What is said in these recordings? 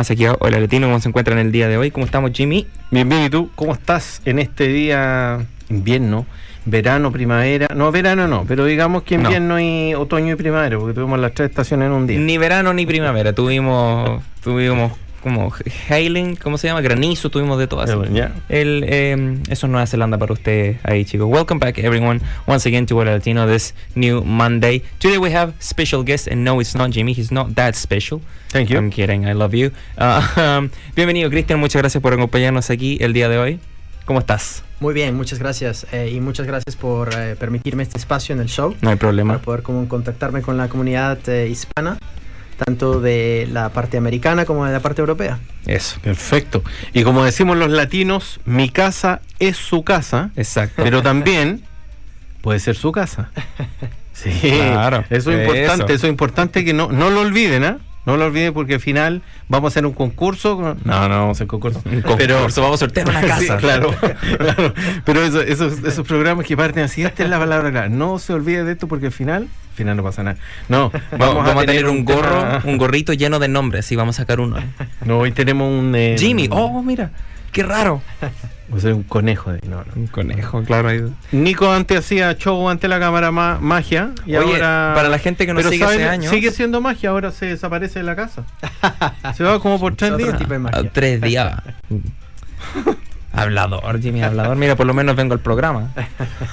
Más aquí a Hola Latino, ¿cómo se encuentran el día de hoy? ¿Cómo estamos, Jimmy? Bien, bien, ¿y tú? ¿Cómo estás en este día invierno, verano, primavera? No, verano no, pero digamos que invierno y otoño y primavera, porque tuvimos las tres estaciones en un día. Ni verano ni primavera, tuvimos, tuvimos como hailing, ¿cómo se llama? Granizo, tuvimos de todas. El, eh, eso es Nueva Zelanda para ustedes ahí, chicos. Welcome back, everyone, once again to Hola Latino this new Monday. Today we have special guest, and no, it's not Jimmy, he's not that special. Thank you. I'm kidding, I love you. Uh, um, bienvenido, Cristian, muchas gracias por acompañarnos aquí el día de hoy. ¿Cómo estás? Muy bien, muchas gracias. Eh, y muchas gracias por eh, permitirme este espacio en el show. No hay problema. Para poder como, contactarme con la comunidad eh, hispana tanto de la parte americana como de la parte europea. Eso, perfecto. Y como decimos los latinos, mi casa es su casa. Exacto. Pero también puede ser su casa. Sí, claro. Eso es importante, eso es importante que no, no lo olviden, ¿ah? No lo olviden porque al final vamos a hacer un concurso. No, no vamos a hacer concurso. pero vamos a sortear una casa. claro, claro. Pero eso, esos, esos programas que parten así, esta es la palabra. No se olvide de esto porque al final, al final no pasa nada. No, vamos, a, tener, un gorro, un gorrito lleno de nombres y vamos a sacar uno. No, hoy tenemos un. Eh, Jimmy, oh, mira, qué raro. O sea, un conejo. De, no, Un conejo, claro. Nico antes hacía show ante la cámara magia. Y ahora, para la gente que no sigue hace años. Sigue siendo magia, ahora se desaparece de la casa. se va como por tres días. Ah, tres días. Hablador, Jimmy, hablador. Mira, por lo menos vengo al programa.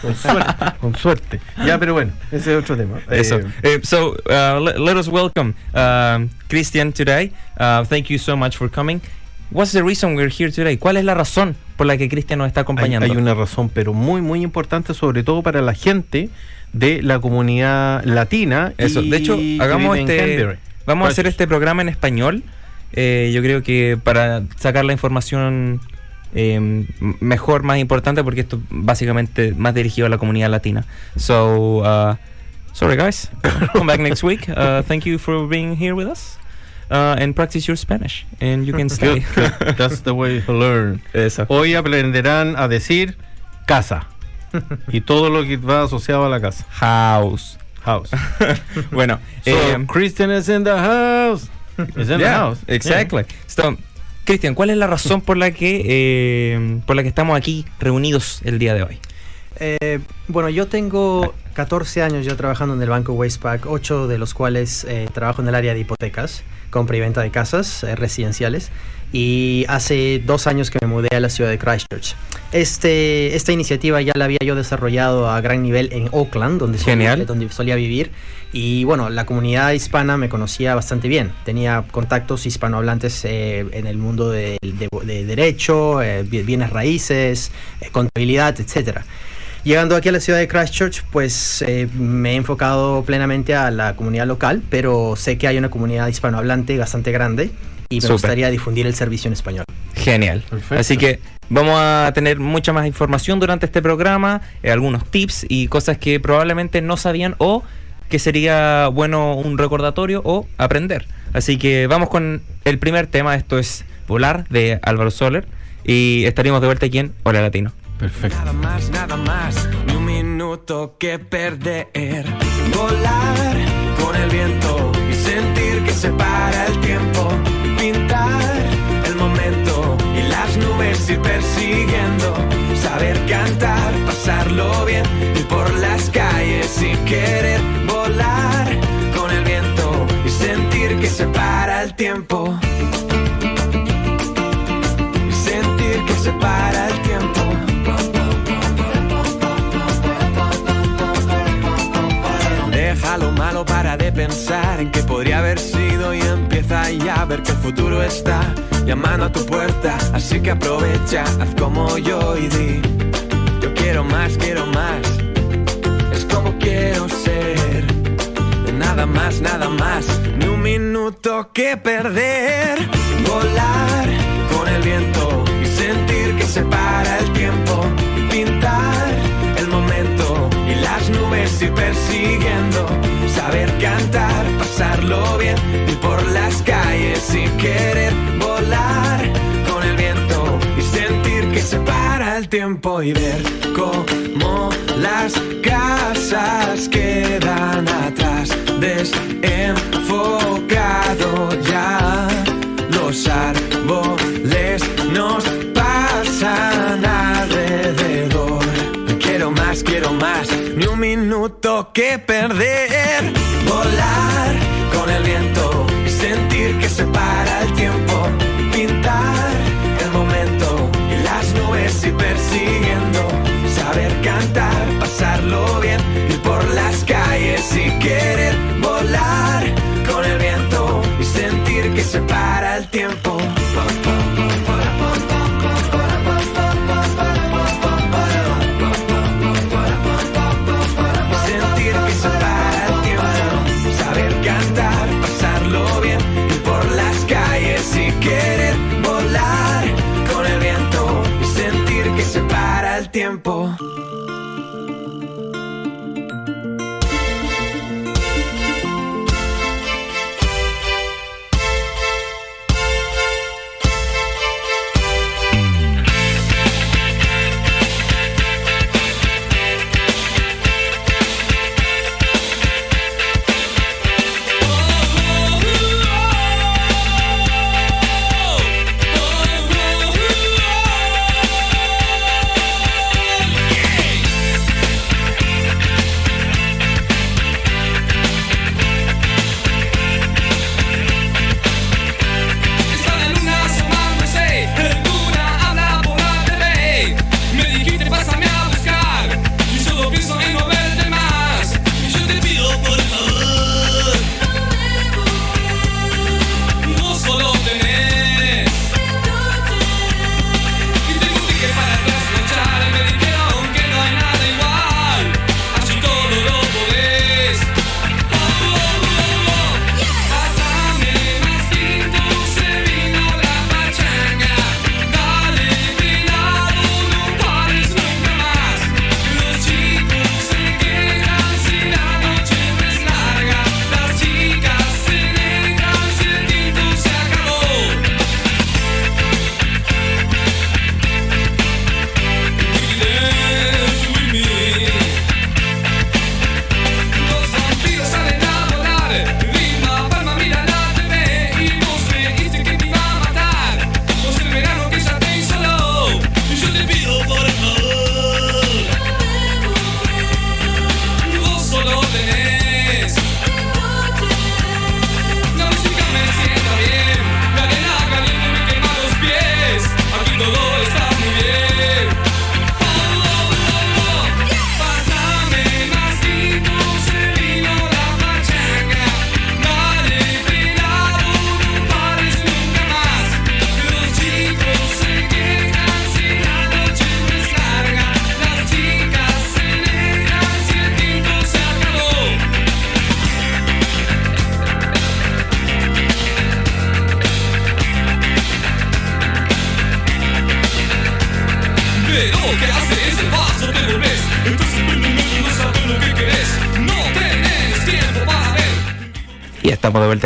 con suerte, con suerte. Ya, pero bueno, ese es otro tema. Eso. Uh, so, uh, let, us welcome uh, Christian today. Uh, thank you so much for coming. What's the reason we're here today? ¿Cuál es la razón por la que Cristian nos está acompañando? Hay, una razón, pero muy, muy importante, sobre todo para la gente de la comunidad latina. Eso, de hecho, hagamos este. Vamos a hacer este programa en español. Eh, yo creo que para sacar la información eh, mejor, más importante, porque esto básicamente más dirigido a la comunidad latina. So, uh, sorry guys, come back next week. Uh, thank you for being here with us. Uh, and practice your Spanish, and you can stay. That's the way to learn. Eso. Hoy aprenderán a decir casa y todo lo que va asociado a la casa. House. House. bueno, so, eh, Christian is in the house. Is in the house. Exactly. So, Cristian, ¿cuál es la razón por la que eh, por la que estamos aquí reunidos el día de hoy? Eh, bueno, yo tengo 14 años ya trabajando en el banco Westpac, 8 de los cuales eh, trabajo en el área de hipotecas, compra y venta de casas eh, residenciales. Y hace dos años que me mudé a la ciudad de Christchurch. Este, esta iniciativa ya la había yo desarrollado a gran nivel en Auckland, donde, Solía, donde solía vivir. Y bueno, la comunidad hispana me conocía bastante bien. Tenía contactos hispanohablantes en el mundo de, de derecho, bienes raíces, contabilidad, etcétera. Llegando aquí a la ciudad de Christchurch, pues eh, me he enfocado plenamente a la comunidad local, pero sé que hay una comunidad hispanohablante bastante grande y me gustaría difundir el servicio en español. Genial. Así que vamos a tener mucha más información durante este programa, eh, algunos tips y cosas que probablemente no sabían o que sería bueno un recordatorio o aprender. Así que vamos con el primer tema, esto es Volar de Álvaro Soler y estaríamos de vuelta aquí en Hola Latino. Perfecto. Nada más, nada más, ni un minuto que perder. Volar con el viento y sentir que se para el tiempo. Pintar el momento y las nubes ir persiguiendo. Saber cantar, pasarlo bien y por las calles sin querer. Volar con el viento y sentir que se para el tiempo. Para de pensar en que podría haber sido y empieza ya a ver que el futuro está llamando a tu puerta. Así que aprovecha, haz como yo y di: Yo quiero más, quiero más. Es como quiero ser. Nada más, nada más. Ni un minuto que perder. Volar con el viento y sentir que se para el tiempo. Pintar el momento y las nubes y persiguiendo. Saber cantar, pasarlo bien, ir por las calles sin querer con el viento y sentir que se para el tiempo y ver cómo las casas quedan atrás, desenfocado minuto que perder. Volar con el viento sentir que se para el tiempo pintar el momento y las nubes y persiguiendo, tiempo.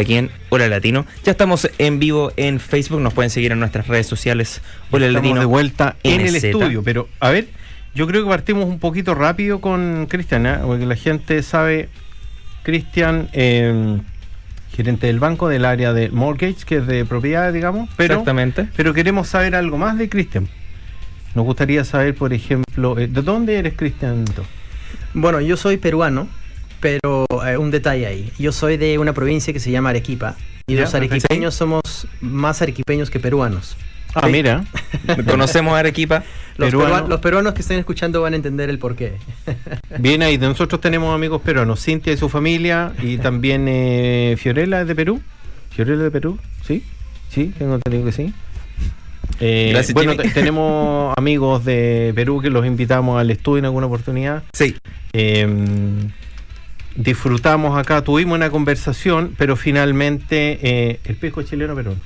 Aquí en Hola Latino. Ya estamos en vivo en Facebook, nos pueden seguir en nuestras redes sociales. Hola Latino. de vuelta en el estudio, pero a ver, yo creo que partimos un poquito rápido con Cristian, ¿eh? porque la gente sabe, Cristian, em, gerente del banco del área de mortgage, que es de propiedad, digamos, pero, Exactamente. pero queremos saber algo más de Cristian. nos gustaría saber, por ejemplo, ¿de dónde eres, Cristian? Bueno, yo soy peruano, pero un detalle ahí. Yo soy de una provincia que se llama Arequipa. Y los arequipeños somos más arequipeños que peruanos. Ah, mira. Conocemos a Arequipa. Los, los, peruanos que estén escuchando van a entender el porqué. Bien ahí, nosotros tenemos amigos peruanos, Cintia y su familia, y también eh, Fiorella de Perú. Fiorella de Perú, ¿sí? Sí, tengo entendido que sí. Eh, bueno, tenemos amigos de Perú que los invitamos al estudio en alguna oportunidad. Sí. Em, disfrutamos acá, tuvimos una conversación, pero finalmente eh, el pesco chileno peruano.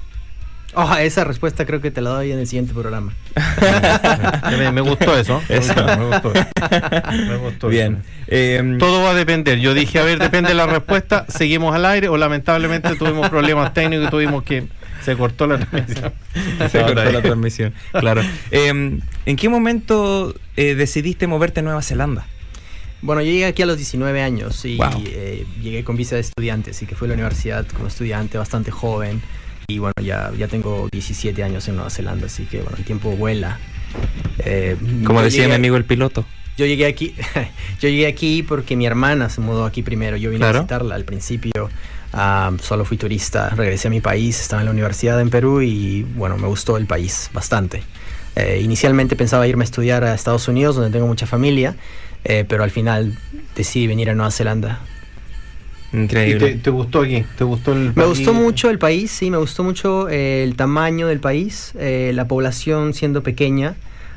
Oh, esa respuesta creo que te la doy en el siguiente programa. me, gustó eso. Me gustó, Bien. Em, Todo va a depender. Yo dije, a ver, depende de la respuesta. Seguimos al aire o lamentablemente tuvimos problemas técnicos y tuvimos que se cortó la transmisión. se cortó la transmisión, claro. Em, ¿En qué momento eh, decidiste moverte a Nueva Zelanda? Bueno, yo llegué aquí a los 19 años y eh, llegué con visa de estudiante, así que fui a la universidad como estudiante bastante joven. Y bueno, ya, ya tengo 17 años en Nueva Zelanda, así que bueno, el tiempo vuela. Eh, Como decía mi amigo el piloto. Yo llegué aquí, yo llegué aquí porque mi hermana se mudó aquí primero. Yo vine a visitarla al principio. Ah, solo fui turista, regresé a mi país, estaba en la universidad en Perú y bueno, me gustó el país bastante. Eh, inicialmente pensaba irme a estudiar a Estados Unidos, donde tengo mucha familia, eh, pero al final decidí venir a Nueva Zelanda Increíble. te, gustó aquí? ¿Te gustó el Me gustó mucho el país, sí, me gustó mucho eh, el tamaño del país, eh, la población siendo pequeña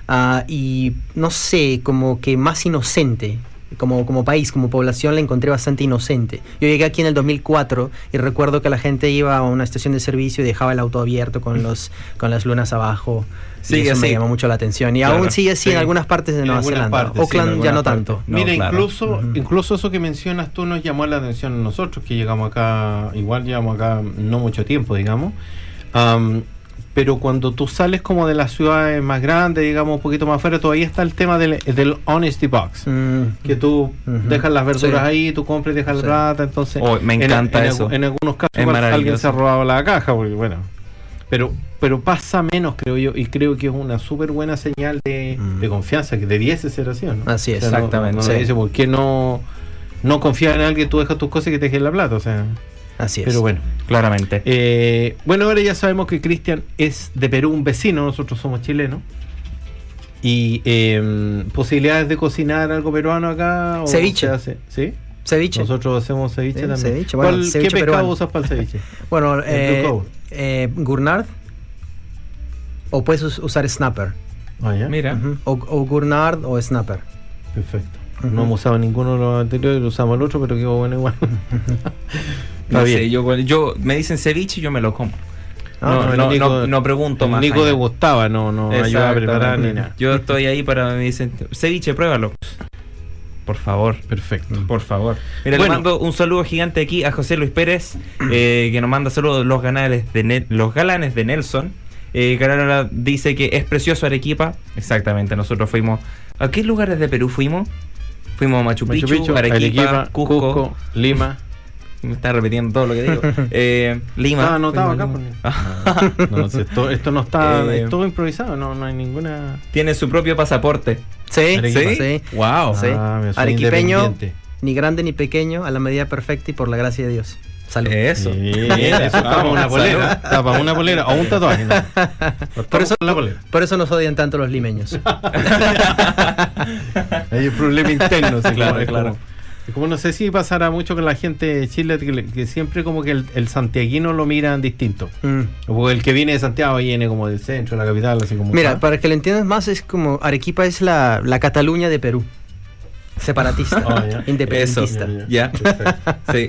ah, y no sé, como que más inocente. Como, como país, como población, la encontré bastante inocente. Yo llegué aquí en el 2004 y recuerdo que la gente iba a una estación de servicio y dejaba el auto abierto con, los, con las lunas abajo. Sí, eso me llamó mucho la atención. Y aún sigue así en algunas partes de Nueva Zelanda. Oakland ya no tanto. Mira, incluso, incluso eso que mencionas tú nos llamó la atención a nosotros, que llegamos acá, igual llegamos acá no mucho tiempo, digamos. Pero cuando tú sales como de las ciudades más grandes, digamos, un poquito más afuera, todavía está el tema del, del honesty box. Mm. Que tú dejas las verduras ahí, tú compras y dejas la plata, entonces... Oh, me encanta eso. En, algunos casos alguien se ha robado la caja, porque bueno pero pero pasa menos, creo yo, y creo que es una súper buena señal de, mm. confianza, que debiese ser así, ¿no? Así es, exactamente. No, dice, ¿por qué no, no confías en alguien, tú dejas tus cosas y que te dejes la plata? O sea, así es. Pero bueno, claramente. Eh, bueno, ahora ya sabemos que Cristian es de Perú, un vecino, nosotros somos chilenos. Y eh, posibilidades de cocinar algo peruano acá. Ceviche. ¿Sí? Ceviche. Nosotros hacemos ceviche también. Ceviche. Bueno, ¿Qué pescado usas para el ceviche? bueno, eh, eh, Gurnard. O puedes usar Snapper. Ah, ya. Mira. o, o, Gurnard o Snapper. Perfecto. No hemos usado ninguno de los anteriores, usamos el otro, pero quedó bueno igual. no sé, yo, yo, me dicen ceviche y yo me lo como. Ah, no, no, no, pregunto más. Nico degustaba, no, no ayuda a preparar ni nada. Yo estoy ahí para me dicen, ceviche, pruébalo. Por favor. Perfecto. Por favor. Mira, le mando un saludo gigante aquí a José Luis Pérez, eh, que nos manda saludos los, ganales de los galanes de Nelson. Eh, dice que es precioso Arequipa. Exactamente, nosotros fuimos. ¿A qué lugares de Perú fuimos? Fuimos a Machu Picchu, Arequipa, Cusco, Lima. Me está repitiendo todo lo que digo. Eh, Lima. Ah, anotado acá. Por... Ah. no, esto, esto, no está. Eh, es todo improvisado, no, no hay ninguna. Tiene su propio pasaporte. Sí, sí. sí. Wow. Sí. Ah, Arequipeño, ni grande ni pequeño, a la medida perfecta y por la gracia de Dios. Salud. Eso. Sí, eso para una polera. Para una polera o un tatuaje. Por, eso, la por eso nos odian tanto los limeños. Hay un problema interno, sí, claro, claro. Como no sé si pasará mucho con la gente de Chile, que, siempre como que el, santiaguino lo miran distinto. Mm. O el que viene de Santiago viene como del centro, de la capital, así como... Mira, para que lo entiendas más, es como Arequipa es la, Cataluña de Perú. Separatista, oh, independentista. ya, sí.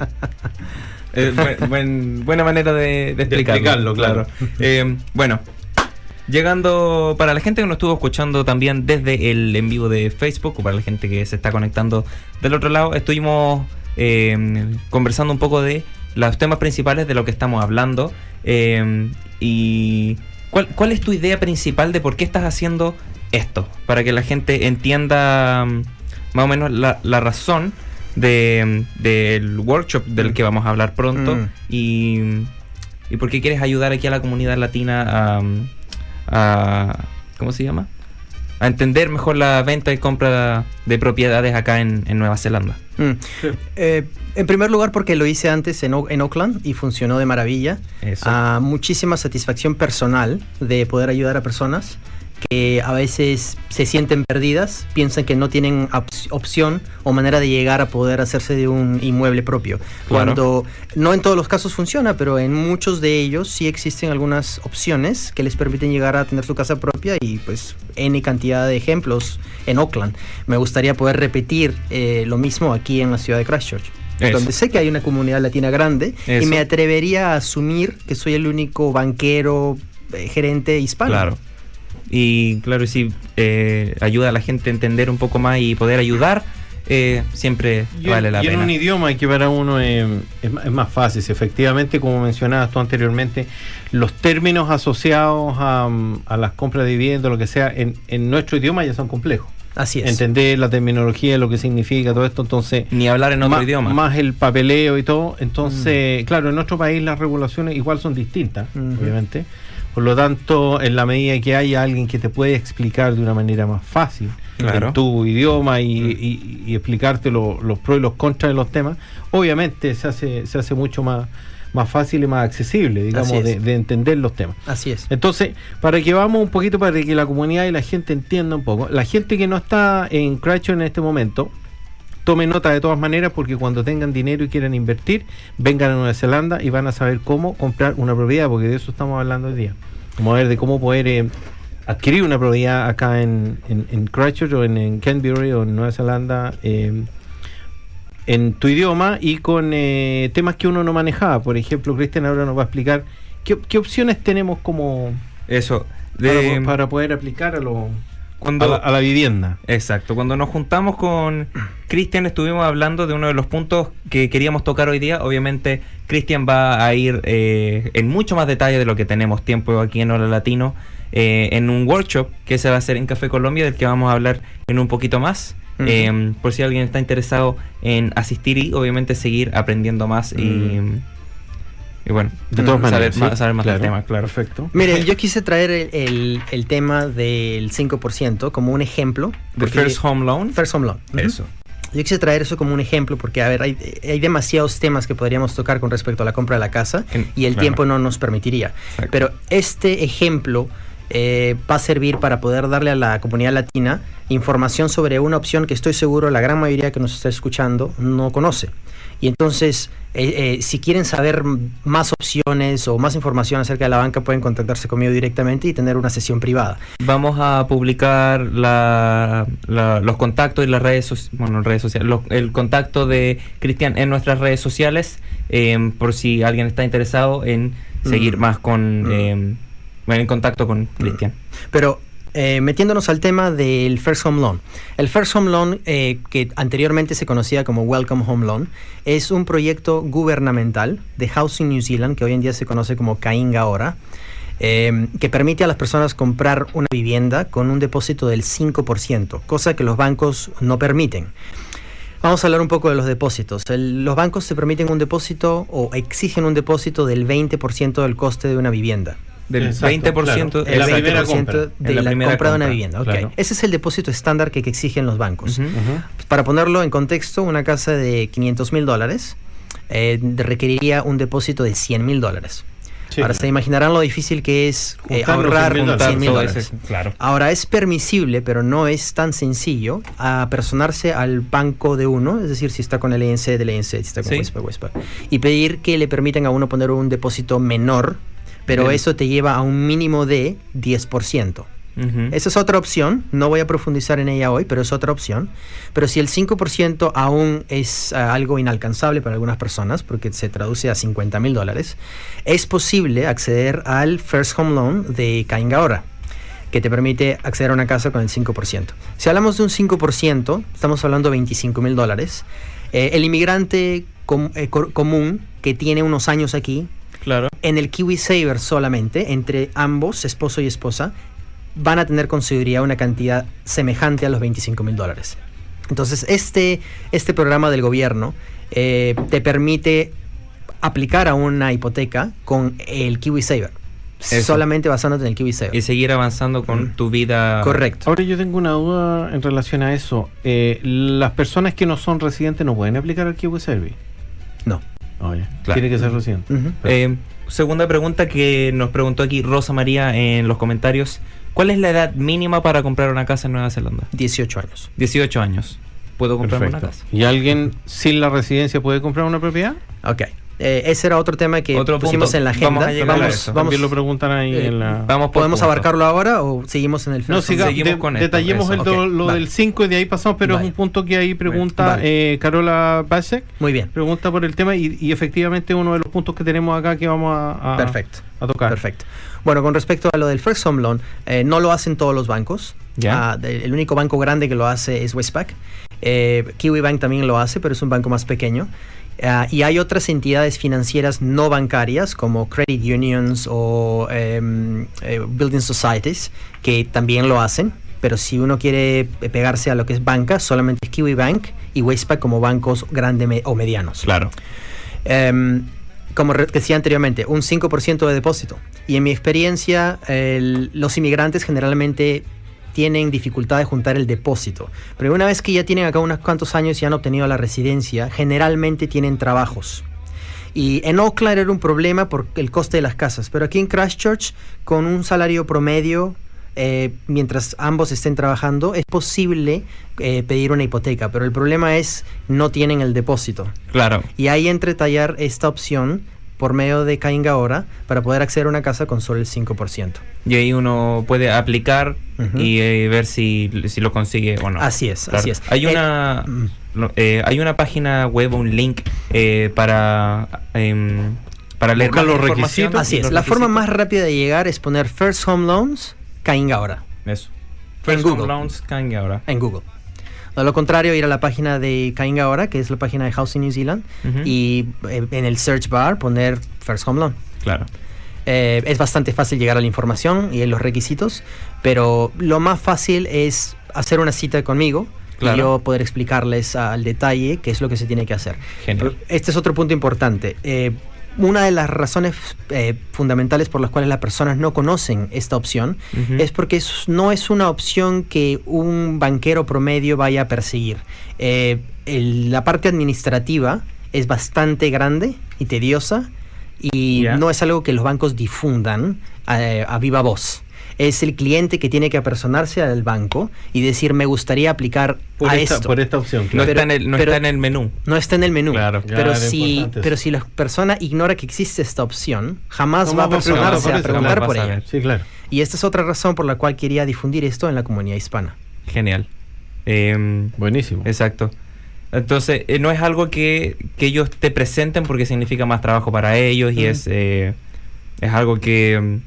buena manera de, explicarlo, claro. Eh, bueno, Llegando para la gente que nos estuvo escuchando también desde el en vivo de Facebook o para la gente que se está conectando del otro lado, estuvimos em, conversando un poco de los temas principales de lo que estamos hablando em, y ¿cuál, es tu idea principal de por qué estás haciendo esto para que la gente entienda em, más o menos la, razón del workshop del que vamos a hablar pronto mm. y, y por qué quieres ayudar aquí a la comunidad latina a ¿Cómo se llama? entender mejor la venta y compra de propiedades acá en, Nueva Zelanda. Mm. Eh, en primer lugar porque lo hice antes en, en Oakland y funcionó de maravilla. Ah, muchísima satisfacción personal de poder ayudar a personas que a veces se sienten perdidas, piensan que no tienen opción o manera de llegar a poder hacerse de un inmueble propio. Cuando no en todos los casos funciona, pero en muchos de ellos sí existen algunas opciones que les permiten llegar a tener su casa propia y pues N cantidad de ejemplos en Oakland. Me gustaría poder repetir eh, lo mismo aquí en la ciudad de Christchurch. donde sé que hay una comunidad latina grande y me atrevería a asumir que soy el único banquero, eh, gerente hispano. Claro. Y claro, si eh, ayuda a la gente a entender un poco más y poder ayudar, eh, siempre vale la pena. Y en un idioma que para uno es, más fácil. Efectivamente, como mencionabas tú anteriormente, los términos asociados a, las compras de vivienda, lo que sea, en, nuestro idioma ya son complejos. Así es. Entender la terminología, lo que significa todo esto, entonces... Ni hablar en otro idioma. Más el papeleo y todo. Entonces, mm. claro, en nuestro país las regulaciones igual son distintas, obviamente. Por lo tanto, en la medida que haya alguien que te puede explicar de una manera más fácil en tu idioma y, explicarte los pros y los contras de los temas, obviamente se hace, se hace mucho más, más fácil y más accesible, digamos, de, entender los temas. Así es. Entonces, para que vamos un poquito, para que la comunidad y la gente entienda un poco, la gente que no está en Crash en este momento, tome nota de todas maneras porque cuando tengan dinero y quieran invertir, vengan a Nueva Zelanda y van a saber cómo comprar una propiedad, porque de eso estamos hablando hoy día. Vamos a ver de cómo poder eh, adquirir una propiedad acá en, en, Christchurch o en, Canterbury o en Nueva Zelanda. Eh, en tu idioma y con eh, temas que uno no manejaba. Por ejemplo, Cristian ahora nos va a explicar qué, qué opciones tenemos como eso para, para poder aplicar a lo cuando, a, la, vivienda. Exacto. Cuando nos juntamos con Cristian estuvimos hablando de uno de los puntos que queríamos tocar hoy día. Obviamente Cristian va a ir eh, en mucho más detalle de lo que tenemos tiempo aquí en Hola Latino. Eh, en un workshop que se va a hacer en Café Colombia, del que vamos a hablar en un poquito más. Eh, por si alguien está interesado en asistir y obviamente seguir aprendiendo más y y bueno, de todas maneras, saber, más, del tema, claro. Perfecto. Miren, yo quise traer el, el, tema del 5% como un ejemplo. ¿De First Home Loan? First Home Loan. Eso. Yo quise traer eso como un ejemplo porque, a ver, hay, hay demasiados temas que podríamos tocar con respecto a la compra de la casa y el tiempo no nos permitiría. Pero este ejemplo eh, va a servir para poder darle a la comunidad latina información sobre una opción que estoy seguro la gran mayoría que nos está escuchando no conoce. Y entonces, eh, eh, si quieren saber más opciones o más información acerca de la banca, pueden contactarse conmigo directamente y tener una sesión privada. Vamos a publicar los contactos y las redes, bueno, redes sociales, el contacto de Cristian en nuestras redes sociales, por si alguien está interesado en seguir mm. más con, mm. Em, en contacto con Cristian. Pero eh, metiéndonos al tema del First Home Loan. El First Home Loan, eh, que anteriormente se conocía como Welcome Home Loan, es un proyecto gubernamental de Housing New Zealand, que hoy en día se conoce como Kainga ahora, eh, que permite a las personas comprar una vivienda con un depósito del 5%, cosa que los bancos no permiten. Vamos a hablar un poco de los depósitos. los bancos se permiten un depósito o exigen un depósito del 20% del coste de una vivienda del 20%, de la, compra, de una vivienda. Ese es el depósito estándar que, exigen los bancos. Para ponerlo en contexto, una casa de 500 mil dólares eh, requeriría un depósito de 100 mil dólares. Ahora se imaginarán lo difícil que es eh, ahorrar 100 mil dólares. Ahora es permisible, pero no es tan sencillo apersonarse al banco de uno, es decir, si está con el ENC del ENC, si está con Westpac, y pedir que le permitan a uno poner un depósito menor pero eso te lleva a un mínimo de 10%. Esa es otra opción, no voy a profundizar en ella hoy, pero es otra opción. Pero si el 5% aún es eh, algo inalcanzable para algunas personas, porque se traduce a 50 mil dólares, es posible acceder al First Home Loan de Cainga que te permite acceder a una casa con el 5%. Si hablamos de un 5%, estamos hablando de 25 mil dólares. Eh, el inmigrante eh, común que tiene unos años aquí Claro. En el Kiwi Saver solamente, entre ambos, esposo y esposa, van a tener con seguridad una cantidad semejante a los 25 mil dólares. Entonces, este, este programa del gobierno eh, te permite aplicar a una hipoteca con el Kiwi Saver. solamente basándote en el Kiwi Y seguir avanzando con tu vida. Correcto. Ahora yo tengo una duda en relación a eso. Eh, ¿Las personas que no son residentes no pueden aplicar al Kiwi Service? No. Tiene que ser residente. Eh, segunda pregunta que nos preguntó aquí Rosa María en los comentarios. ¿Cuál es la edad mínima para comprar una casa en Nueva Zelanda? 18 años. 18 años. ¿Puedo comprar una casa? ¿Y alguien sin la residencia puede comprar una propiedad? Ok. Eh, ese era otro tema que pusimos en la agenda. Vamos a vamos, También lo preguntan ahí eh, en la... Vamos ¿Podemos abarcarlo ahora o seguimos en el No, seguimos con Detallemos lo del 5 y de ahí pasamos, pero es un punto que ahí pregunta eh, Carola Basek. Muy bien. Pregunta por el tema y, efectivamente uno de los puntos que tenemos acá que vamos a, Perfecto. a tocar. Perfecto. Bueno, con respecto a lo del First Home Loan, no lo hacen todos los bancos. ¿Ya? Ah, el único banco grande que lo hace es Westpac. Kiwi Bank también lo hace, pero es un banco más pequeño. Ah, y hay otras entidades financieras no bancarias como credit unions o em, eh, building societies que también lo hacen. Pero si uno quiere pegarse a lo que es banca, solamente es Kiwi Bank y Westpac como bancos grandes o medianos. Claro. Em, como decía anteriormente, un 5% de depósito. Y en mi experiencia, los inmigrantes generalmente tienen dificultad de juntar el depósito. Pero una vez que ya tienen acá unos cuantos años y han obtenido la residencia, generalmente tienen trabajos. Y en Oakland era un problema por el coste de las casas, pero aquí en Christchurch, con un salario promedio, eh, mientras ambos estén trabajando, es posible eh, pedir una hipoteca, pero el problema es no tienen el depósito. Claro. Y ahí entre tallar esta opción por medio de Cainga ahora para poder acceder a una casa con solo el 5%. Y ahí uno puede aplicar y eh, ver si, si, lo consigue o no. Así es, así es. Hay una, eh, hay una página web, un link eh, para, em, para leer los requisitos. Así es, la forma más rápida de llegar es poner First Home Loans Cainga ahora. Eso. First Home Loans Cainga ahora. En Google. De lo contrario, ir a la página de Cainga ahora, que es la página de Housing New Zealand, y eh, en el search bar poner First Home Loan. Claro. Eh, es bastante fácil llegar a la información y los requisitos, pero lo más fácil es hacer una cita conmigo y yo poder explicarles al detalle qué es lo que se tiene que hacer. Genial. Este es otro punto importante. Eh, una de las razones eh, fundamentales por las cuales las personas no conocen esta opción es porque no es una opción que un banquero promedio vaya a perseguir. Eh, la parte administrativa es bastante grande y tediosa y no es algo que los bancos difundan eh, a viva voz es el cliente que tiene que apersonarse al banco y decir, me gustaría aplicar por a esta, esto. Por esta opción. No, está, en el, no está en el menú. No está en el menú. Claro. Pero, si, pero si la persona ignora que existe esta opción, jamás va a apersonarse a preguntar por ella. Sí, claro. Y esta es otra razón por la cual quería difundir esto en la comunidad hispana. Genial. Em, Buenísimo. Exacto. Entonces, eh, no es algo que, que, ellos te presenten porque significa más trabajo para ellos y es, eh, es algo que em,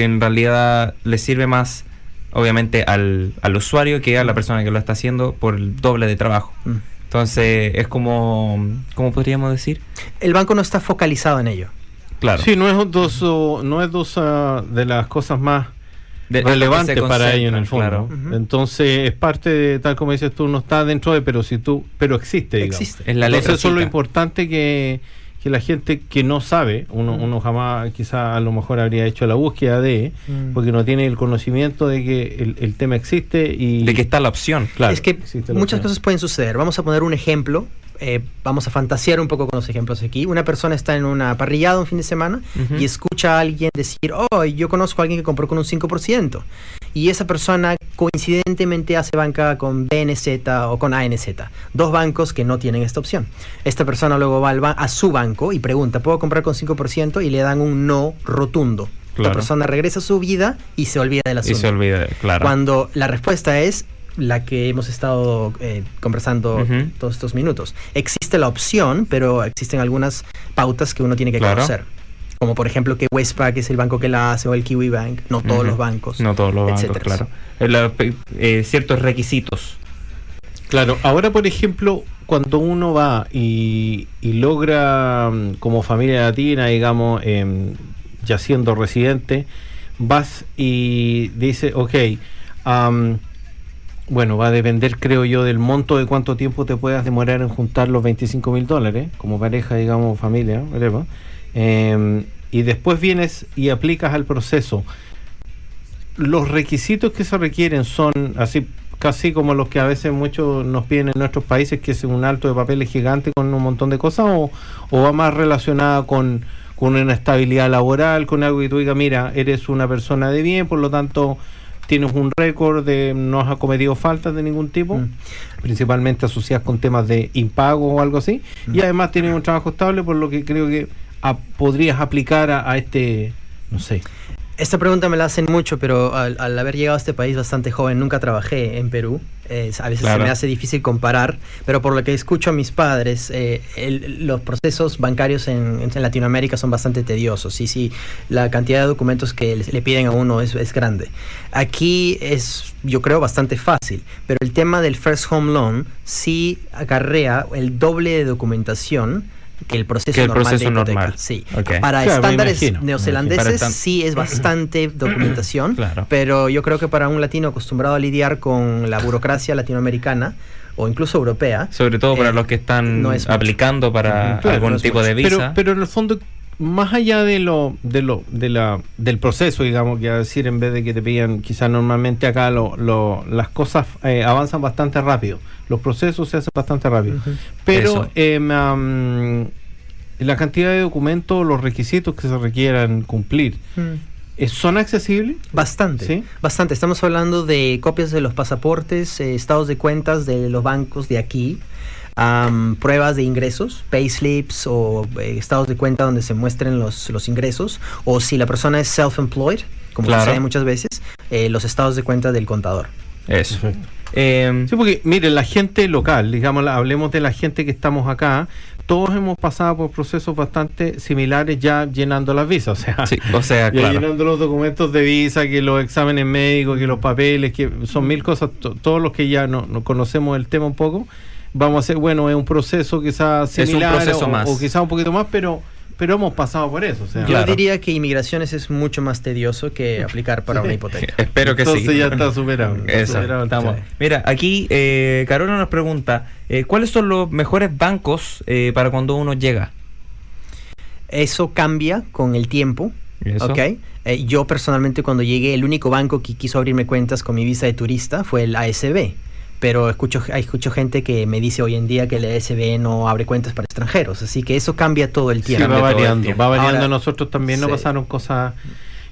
que en realidad le sirve más, obviamente, al, al usuario que a la persona que lo está haciendo por el doble de trabajo. Mm. Entonces, es como, ¿cómo podríamos decir? El banco no está focalizado en ello. Claro. Sí, no es dos, no es dos ah, de las cosas más relevantes para ellos en el fondo. Entonces, es parte de, tal como dices tú, no está dentro de, pero si tú, pero existe, Existe. Es la Entonces, eso es lo importante que que la gente que no sabe, uno, mm. uno jamás quizá a lo mejor habría hecho la búsqueda de, mm. porque no tiene el conocimiento de que el, tema existe y... De que está la opción, claro. Es que muchas cosas pueden suceder. Vamos a poner un ejemplo eh, vamos a fantasear un poco con los ejemplos aquí. Una persona está en una parrillada un fin de semana y escucha a alguien decir, oh, yo conozco a alguien que compró con un 5%. Y esa persona coincidentemente hace banca con BNZ o con ANZ, dos bancos que no tienen esta opción. Esta persona luego va a su banco y pregunta, ¿puedo comprar con 5%? Y le dan un no rotundo. La persona regresa a su vida y se olvida de la Y se olvida, claro. Cuando la respuesta es, la que hemos estado eh, conversando todos estos minutos. Existe la opción, pero existen algunas pautas que uno tiene que conocer. Como por ejemplo que Westpac es el banco que la hace o el Kiwi Bank, no todos los bancos. No todos los bancos, claro. Eh, ciertos requisitos. Claro, ahora por ejemplo, cuando uno va y, logra mm, como familia latina, digamos, em, ya siendo residente, vas y dice, ok, bueno, va a depender, creo yo, del monto de cuánto tiempo te puedas demorar en juntar los 25 mil dólares, como pareja, digamos, familia. Em, y después vienes y aplicas al proceso, los requisitos que se requieren son así casi como los que a veces muchos nos piden en nuestros países, que es un alto de papeles gigante con un montón de cosas, o, o va más relacionada con, con una estabilidad laboral, con algo que tú digas, mira, eres una persona de bien, por lo tanto tienes un récord de no has cometido faltas de ningún tipo, mm. principalmente asociadas con temas de impago o algo así, y mm. además tienes un trabajo estable, por lo que creo que podrías aplicar a, a este, no sé, esta pregunta me la hacen mucho, pero al, haber llegado a este país bastante joven, nunca trabajé en Perú. a veces se me hace difícil comparar, pero por lo que escucho a mis padres, eh, los procesos bancarios en, Latinoamérica son bastante tediosos. Y sí, la cantidad de documentos que le, piden a uno es, es, grande. Aquí es, yo creo, bastante fácil, pero el tema del First Home Loan sí acarrea el doble de documentación que el proceso, normal, Sí. Para estándares neozelandeses sí es bastante documentación, pero yo creo que para un latino acostumbrado a lidiar con la burocracia latinoamericana o incluso europea. Sobre todo para eh, los que están aplicando para algún tipo de visa. Pero, pero en el fondo más allá de lo, de lo, de la, del proceso, digamos, que a decir, en vez de que te pidan, quizás normalmente acá lo, lo, las cosas eh, avanzan bastante rápido, los procesos se hacen bastante rápido. Pero em, la cantidad de documentos, los requisitos que se requieran cumplir, mm. ¿son accesibles? Bastante, ¿Sí? bastante. Estamos hablando de copias de los pasaportes, eh, estados de cuentas de los bancos de aquí, pruebas de ingresos, payslips o eh, estados de cuenta donde se muestren los, los ingresos, o si la persona es self-employed, como sucede muchas veces, eh, los estados de cuenta del contador. Eso. Em, sí, porque mire, la gente local, digamos, hablemos de la gente que estamos acá, todos hemos pasado por procesos bastante similares ya llenando las visas, o sea, o sea llenando los documentos de visa, que los exámenes médicos, que los papeles, que son mil cosas, todos los que ya no, conocemos el tema un poco, vamos a hacer, bueno, es un proceso quizás similar o, o quizás un poquito más, pero pero hemos pasado por eso. Yo diría que inmigraciones es mucho más tedioso que aplicar para una hipoteca. Espero que sí. Entonces ya está superado. estamos. Mira, aquí eh, Carolina nos pregunta, eh, ¿cuáles son los mejores bancos eh, para cuando uno llega? Eso cambia con el tiempo. Okay. Eh, yo personalmente cuando llegué, el único banco que quiso abrirme cuentas con mi visa de turista fue el ASB pero escucho, escucho gente que me dice hoy en día que el ESB no abre cuentas para extranjeros, así que eso cambia todo el tiempo. Sí, va variando, va variando. Nosotros también nos pasaron cosas.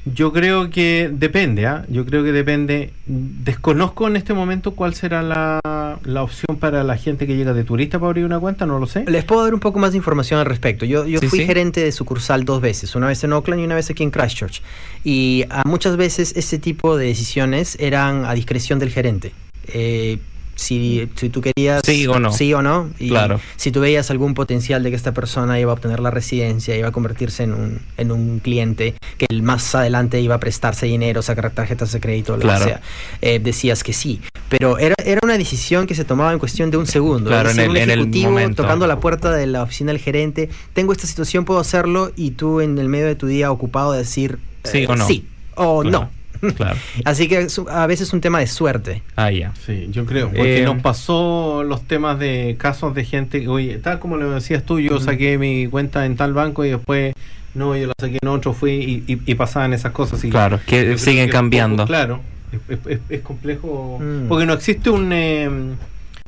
Yo creo que depende, ¿ah? yo creo que depende. Desconozco en este momento cuál será la, la, opción para la gente que llega de turista para abrir una cuenta, no lo sé. Les puedo dar un poco más de información al respecto. Yo, yo fui gerente de sucursal dos veces, una vez en Oakland y una vez aquí en Christchurch. Y a muchas veces este tipo de decisiones eran a discreción del gerente. Eh, si, si tú querías sí o no, sí o no y claro. si tú veías algún potencial de que esta persona iba a obtener la residencia, iba a convertirse en un, en un cliente que más adelante iba a prestarse dinero, sacar tarjetas de crédito, lo que sea, eh, decías que sí. Pero era, era una decisión que se tomaba en cuestión de un segundo. Claro, en el, ejecutivo momento. tocando la puerta de la oficina del gerente, tengo esta situación, puedo hacerlo, y tú en el medio de tu día ocupado de decir sí o no. Sí o no. Claro. Así que a veces es un tema de suerte. Ah, ya. Sí, yo creo. Porque eh, nos pasó los temas de casos de gente que, oye, tal como lo decías tú, yo saqué mi cuenta en tal banco y después, no, yo la saqué en otro, fui y, pasaban esas cosas. Y claro, que siguen cambiando. claro, es, complejo. Mm. Porque no existe un. Em,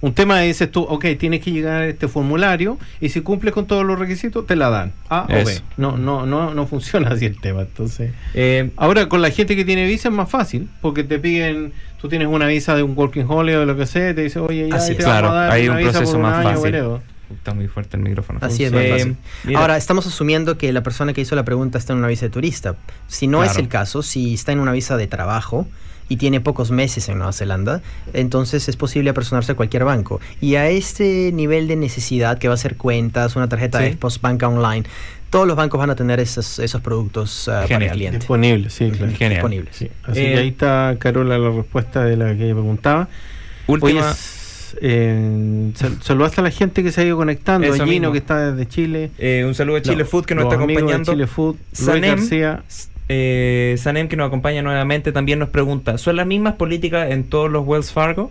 un tema dices tú, ok, tienes que llegar a este formulario y si cumples con todos los requisitos, te la dan. A o B. No, no, no, no funciona así el tema. Entonces, eh, ahora con la gente que tiene visa es más fácil, porque te piden, tú tienes una visa de un working holiday o de lo que sea, te dice, oye, ya te claro, vamos a dar hay un proceso más fácil. Está muy fuerte el micrófono. Así es, fácil. Ahora, estamos asumiendo que la persona que hizo la pregunta está en una visa de turista. Si no es el caso, si está en una visa de trabajo, y tiene pocos meses en Nueva Zelanda, entonces es posible apersonarse a cualquier banco. Y a este nivel de necesidad que va a ser cuentas, una tarjeta de postbanca online, todos los bancos van a tener esos, esos productos uh, para el cliente. Disponibles, sí, claro. Disponibles. Sí. Así que ahí está, Carola, la respuesta de la que preguntaba. Última. Eh, saludaste a la gente que se ha ido conectando. A Gino, que está desde Chile. Eh, un saludo a Chile Food, que nos está acompañando. Chile Food. Sanem, García. Eh, Sanem, que nos acompaña nuevamente, también nos pregunta: ¿son las mismas políticas en todos los Wells Fargo?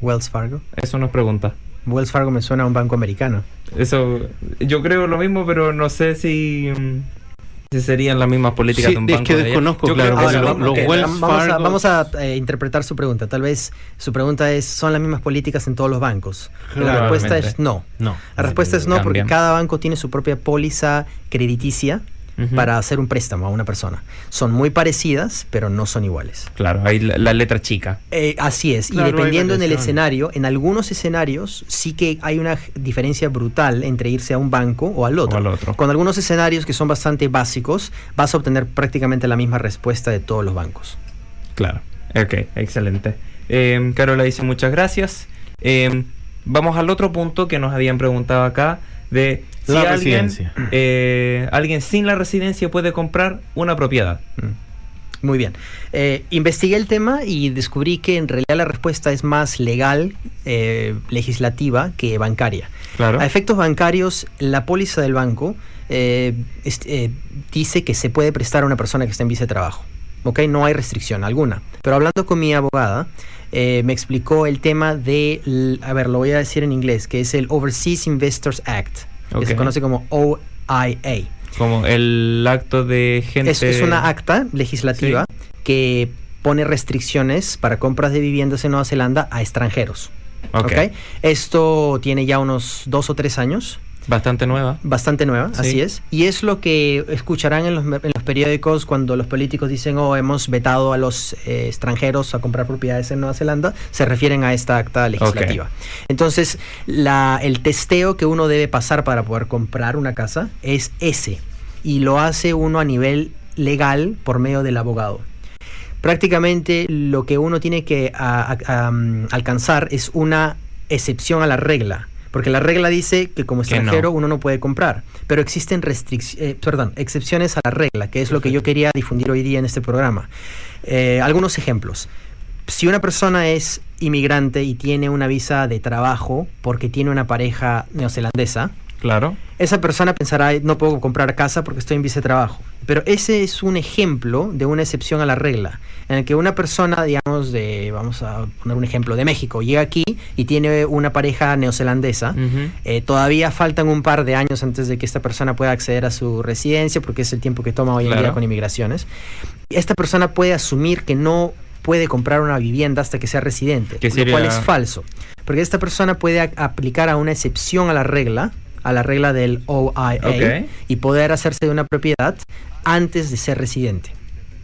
Wells Fargo. Eso nos pregunta. Wells Fargo me suena a un banco americano. Eso, yo creo lo mismo, pero no sé si. Serían las mismas políticas de un banco. Es que desconozco, claro. vamos, a, eh, interpretar su pregunta. Tal vez su pregunta es: ¿son las mismas políticas en todos los bancos? La respuesta es no. no. La respuesta es no, porque cada banco tiene su propia póliza crediticia para hacer un préstamo a una persona. Son muy parecidas, pero no son iguales. Claro, hay la, letra chica. Eh, así es, y dependiendo en el escenario, en algunos escenarios sí que hay una diferencia brutal entre irse a un banco o al otro. otro. Con algunos escenarios que son bastante básicos, vas a obtener prácticamente la misma respuesta de todos los bancos. Claro, ok, excelente. Eh, Carola dice muchas gracias. Eh, vamos al otro punto que nos habían preguntado acá de si alguien, eh, alguien sin la residencia puede comprar una propiedad. Mm. Muy bien. Eh, investigué el tema y descubrí que en realidad la respuesta es más legal, eh, legislativa, que bancaria. Claro. A efectos bancarios, la póliza del banco dice que se puede prestar a una persona que está en visa de trabajo. ¿ok? No hay restricción alguna. Pero hablando con mi abogada, me explicó el tema de, a ver, lo voy a decir en inglés, que es el Overseas Investors Act que se conoce como OIA. Como el acto de gente... Es, una acta legislativa que pone restricciones para compras de viviendas en Nueva Zelanda a extranjeros. Okay. Esto tiene ya unos dos o tres años. Bastante nueva. Bastante nueva, así es. Y es lo que escucharán en los, en los, periódicos cuando los políticos dicen, oh, hemos vetado a los eh, extranjeros a comprar propiedades en Nueva Zelanda, se refieren a esta acta legislativa. Entonces, la, el testeo que uno debe pasar para poder comprar una casa es ese. Y lo hace uno a nivel legal por medio del abogado prácticamente lo que uno tiene que alcanzar es una excepción a la regla. Porque la regla dice que como extranjero uno no puede comprar, pero existen eh, perdón, excepciones a la regla, que es lo que yo quería difundir hoy día en este programa. Eh, algunos ejemplos. Si una persona es inmigrante y tiene una visa de trabajo porque tiene una pareja neozelandesa, Claro. Esa persona pensará, no puedo comprar casa porque estoy en visa de trabajo. Pero ese es un ejemplo de una excepción a la regla, en el que una persona, digamos, de, vamos a poner un ejemplo, de México, llega aquí y tiene una pareja neozelandesa, eh, todavía faltan un par de años antes de que esta persona pueda acceder a su residencia, porque es el tiempo que toma hoy en día con inmigraciones. Esta persona puede asumir que no puede comprar una vivienda hasta que sea residente, lo cual es falso. Porque esta persona puede aplicar a una excepción a la regla, a la regla del OIA y poder hacerse de una propiedad antes de ser residente.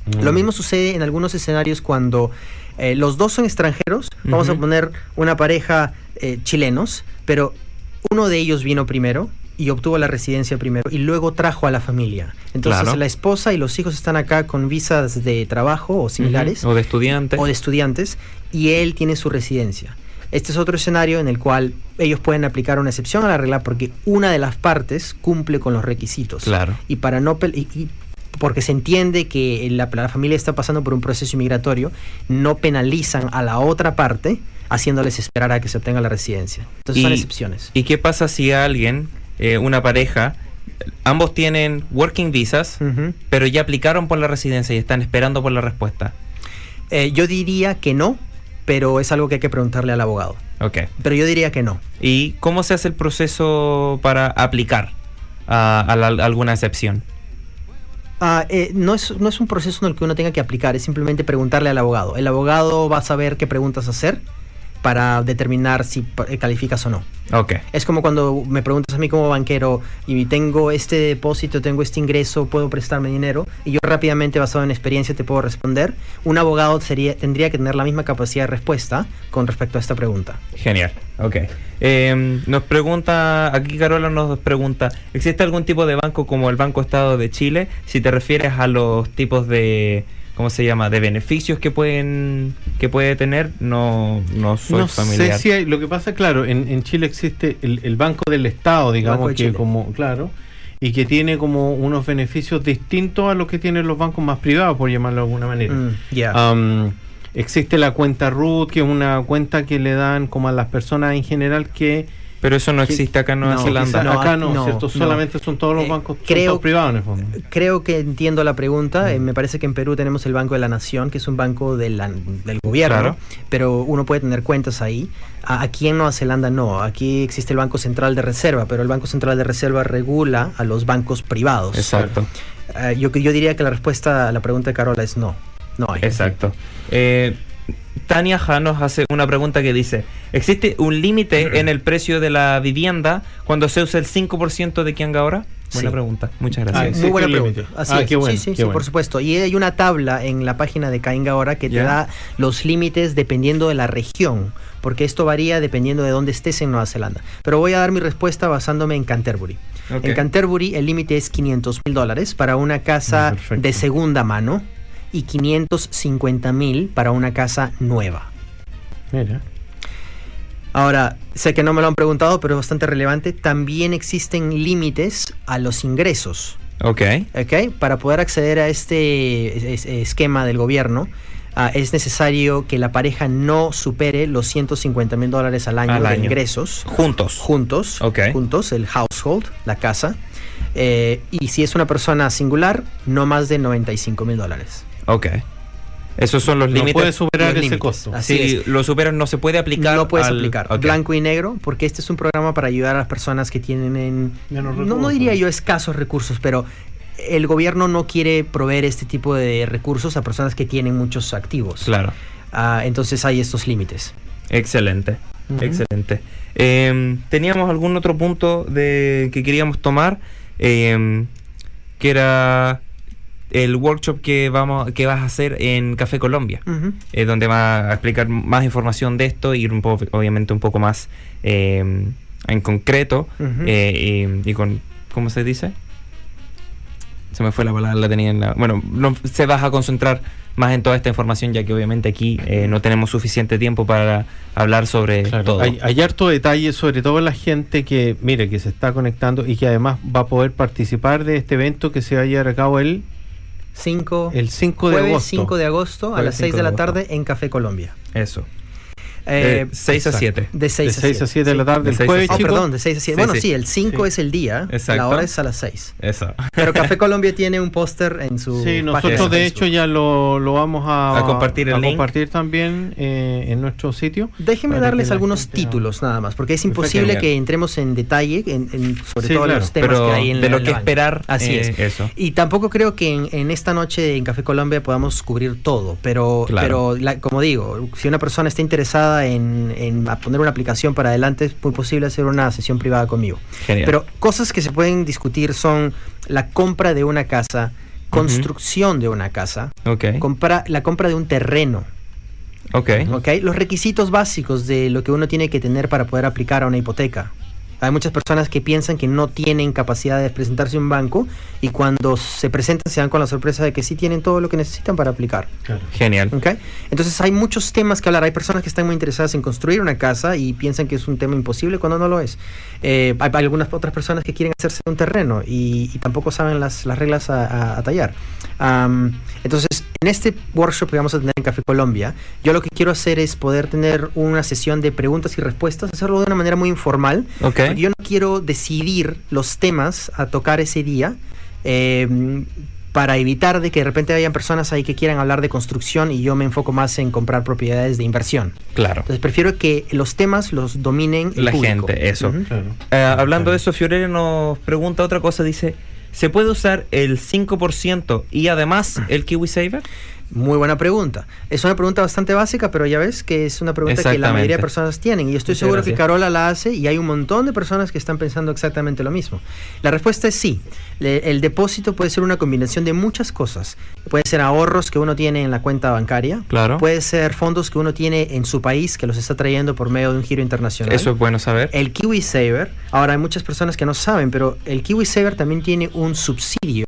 Mm. Lo mismo sucede en algunos escenarios cuando eh, los dos son extranjeros, vamos a poner una pareja eh, chilenos, pero uno de ellos vino primero y obtuvo la residencia primero y luego trajo a la familia. Entonces la esposa y los hijos están acá con visas de trabajo o similares. O de estudiantes. O de estudiantes y él tiene su residencia. Este es otro escenario en el cual ellos pueden aplicar una excepción a la regla porque una de las partes cumple con los requisitos. Claro. Y para no porque se entiende que la, familia está pasando por un proceso inmigratorio, no penalizan a la otra parte haciéndoles esperar a que se obtenga la residencia. Entonces son excepciones. ¿Y qué pasa si alguien, eh, una pareja, ambos tienen working visas, pero ya aplicaron por la residencia y están esperando por la respuesta? Eh, yo diría que no, pero es algo que hay que preguntarle al abogado. Ok. Pero yo diría que no. ¿Y cómo se hace el proceso para aplicar a, alguna excepción? Ah, eh, no, es, no es un proceso en el que uno tenga que aplicar, es simplemente preguntarle al abogado. El abogado va a saber qué preguntas hacer para determinar si eh, calificas o no. Okay. Es como cuando me preguntas a mí como banquero y tengo este depósito, tengo este ingreso, puedo prestarme dinero y yo rápidamente basado en experiencia te puedo responder. Un abogado sería, tendría que tener la misma capacidad de respuesta con respecto a esta pregunta. Genial, ok. Em, nos pregunta, aquí Carola nos pregunta, ¿existe algún tipo de banco como el Banco Estado de Chile? Si te refieres a los tipos de ¿cómo se llama? de beneficios que pueden que puede tener, no, no soy familiar. Sé si lo que pasa, claro, en, Chile existe el, Banco del Estado, digamos, que como, claro, y que tiene como unos beneficios distintos a los que tienen los bancos más privados, por llamarlo de alguna manera. Mm, existe la cuenta RUT, que es una cuenta que le dan como a las personas en general que Pero eso no existe acá en Nueva Zelanda. No, acá no, ¿cierto? Solamente son todos los eh, bancos privados en el fondo. Creo que entiendo la pregunta. Eh, me parece que en Perú tenemos el Banco de la Nación, que es un banco del gobierno, pero uno puede tener cuentas ahí. Aquí en Nueva Zelanda no. Aquí existe el Banco Central de Reserva, pero el Banco Central de Reserva regula a los bancos privados. Exacto. Uh, yo, yo diría que la respuesta a la pregunta de Carola es no. No hay. Exacto. Eh, Tania Ja nos hace una pregunta que dice, ¿existe un límite en el precio de la vivienda cuando se usa el 5% de Kianga ahora? Buena pregunta, muchas gracias. muy buena pregunta. Así ah, es. sí, sí, por supuesto. Y hay una tabla en la página de Kainga ahora que te da los límites dependiendo de la región, porque esto varía dependiendo de dónde estés en Nueva Zelanda. Pero voy a dar mi respuesta basándome en Canterbury. En Canterbury el límite es 500 mil dólares para una casa de segunda mano y 550 mil para una casa nueva. Mira. Ahora, sé que no me lo han preguntado, pero es bastante relevante. También existen límites a los ingresos. Ok. Ok. Para poder acceder a este esquema del gobierno, ah, es necesario que la pareja no supere los 150 mil dólares al año de ingresos. Juntos. Juntos. Ok. Juntos, el household, la casa. Eh, y si es una persona singular, no más de 95 mil dólares. Ok. Esos son los límites. No puede superar ese costo. si lo superan, no se puede aplicar. No puedes aplicar. Blanco y negro, porque este es un programa para ayudar a las personas que tienen, no, no diría yo escasos recursos, pero el gobierno no quiere proveer este tipo de recursos a personas que tienen muchos activos. Claro. Ah, entonces hay estos límites. Excelente, excelente. Em, Teníamos algún otro punto de que queríamos tomar, em, que era el workshop que vamos que vas a hacer en Café Colombia, eh, donde va a explicar más información de esto y un poco, obviamente un poco más eh, en concreto eh, y, con ¿cómo se dice? Se me fue la palabra, la tenía en la... Bueno, no, se vas a concentrar más en toda esta información, ya que obviamente aquí no tenemos suficiente tiempo para hablar sobre todo. Hay, hay, harto detalle, sobre todo la gente que, mire, que se está conectando y que además va a poder participar de este evento que se va a llevar a cabo el 5, el 5 de agosto. 5 de agosto a las 6 de la tarde en Café Colombia. Eso. Eh, 6 a 7. De 6 a 7. a 7 de la tarde. El jueves, oh, perdón, de 6 a 7. bueno, sí, el 5 es el día. Exacto. La hora es a las 6. Eso. Pero Café Colombia tiene un póster en su. Sí, nosotros de hecho ya lo, lo vamos a, a compartir, el a link. compartir también eh, en nuestro sitio. Déjenme darles algunos títulos nada más, porque es imposible que entremos en detalle en, en, sobre sí, todo claro, los temas que hay en De lo que esperar. Así eh, es. Eso. Y tampoco creo que en, en, esta noche en Café Colombia podamos cubrir todo, pero, claro. pero la, como digo, si una persona está interesada en poner una aplicación para adelante, es muy posible hacer una sesión privada conmigo. Pero cosas que se pueden discutir son la compra de una casa, construcción de una casa, compra, la compra de un terreno. Okay. Okay. Los requisitos básicos de lo que uno tiene que tener para poder aplicar a una hipoteca. Hay muchas personas que piensan que no tienen capacidad de presentarse a un banco y cuando se presentan se dan con la sorpresa de que sí tienen todo lo que necesitan para aplicar. Genial. ¿Okay? Entonces hay muchos temas que hablar. Hay personas que están muy interesadas en construir una casa y piensan que es un tema imposible cuando no lo es. Eh, hay, algunas otras personas que quieren hacerse un terreno y, tampoco saben las, reglas a, tallar. entonces, en este workshop que vamos a tener en Café Colombia, yo lo que quiero hacer es poder tener una sesión de preguntas y respuestas, hacerlo de una manera muy informal. Okay yo no quiero decidir los temas a tocar ese día. Eh, para evitar de que de repente hayan personas ahí que quieran hablar de construcción y yo me enfoco más en comprar propiedades de inversión. Claro. Entonces prefiero que los temas los dominen la gente, eso. Eh, hablando de eso, Fiorelli nos pregunta otra cosa, dice, ¿se puede usar el 5% y además el Kiwi Saver? Muy buena pregunta. Es una pregunta bastante básica, pero ya ves que es una pregunta que la mayoría de personas tienen. Y estoy seguro que Carola la hace y hay un montón de personas que están pensando exactamente lo mismo. La respuesta es sí. el depósito puede ser una combinación de muchas cosas. Puede ser ahorros que uno tiene en la cuenta bancaria. Claro. Puede ser fondos que uno tiene en su país que los está trayendo por medio de un giro internacional. Eso es bueno saber. El Kiwi Saver. Ahora hay muchas personas que no saben, pero el Kiwi Saver también tiene un subsidio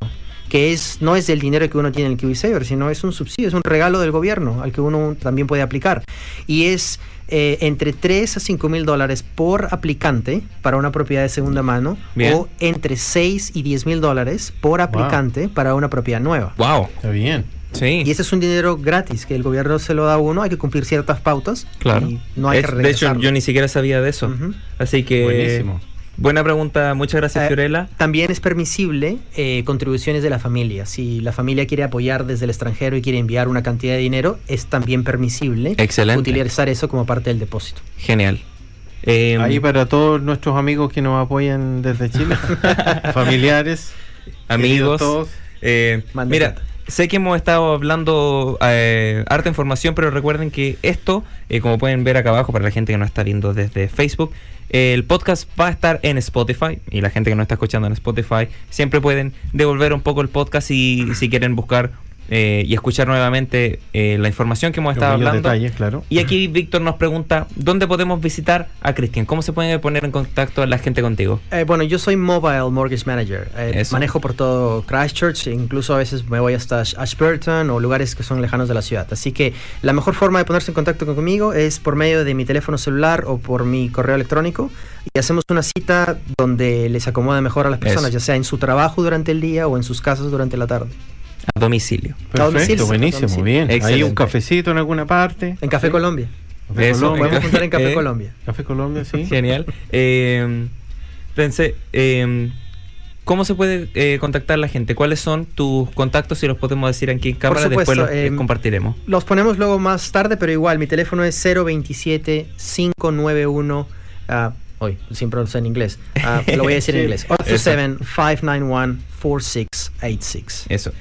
que es, no es del dinero que uno tiene en el KiwiSaver, sino es un subsidio, es un regalo del gobierno al que uno también puede aplicar. Y es eh, entre 3 a 5 mil dólares por aplicante para una propiedad de segunda mano o entre 6 y 10 mil dólares por aplicante para una propiedad nueva. ¡Wow! Está bien. Sí. Y ese es un dinero gratis que el gobierno se lo da a uno, hay que cumplir ciertas pautas. Claro. no hay que De hecho, yo ni siquiera sabía de eso. Así que. Buenísimo. Buena pregunta, muchas gracias, eh, Fiorella. También es permisible eh, contribuciones de la familia. Si la familia quiere apoyar desde el extranjero y quiere enviar una cantidad de dinero, es también permisible Excelente. utilizar eso como parte del depósito. Genial. Em, Ahí para todos nuestros amigos que nos apoyan desde Chile, familiares, amigos. Todos. Eh, mira, sé que hemos estado hablando eh, harta información, pero recuerden que esto, como pueden ver acá abajo, para la gente que nos está viendo desde Facebook, el podcast va a estar en Spotify y la gente que no está escuchando en Spotify siempre pueden devolver un poco el podcast y si quieren buscar eh, y escuchar nuevamente eh, la información que hemos estado hablando. claro. Y aquí Víctor nos pregunta, ¿dónde podemos visitar a Cristian? ¿Cómo se puede poner en contacto la gente contigo? Eh, bueno, yo soy Mobile Mortgage Manager. manejo por todo Christchurch, incluso a veces me voy hasta Ashburton o lugares que son lejanos de la ciudad. Así que la mejor forma de ponerse en contacto conmigo es por medio de mi teléfono celular o por mi correo electrónico y hacemos una cita donde les acomode mejor a las personas, ya sea en su trabajo durante el día o en sus casas durante la tarde. A domicilio. Perfecto, buenísimo, bien. Hay un cafecito en alguna parte. En Café Colombia. Eso, Podemos juntar en Café eh, Colombia. Café Colombia, sí. Genial. Eh, pensé, eh, ¿cómo se puede eh, contactar la gente? ¿Cuáles son tus contactos? Si los podemos decir aquí en cámara, después los eh, compartiremos. Los ponemos luego más tarde, pero igual, mi teléfono es 027 591 hoy, siempre lo sé en inglés. Uh, lo voy a decir en inglés. 827-591-4686. Eso.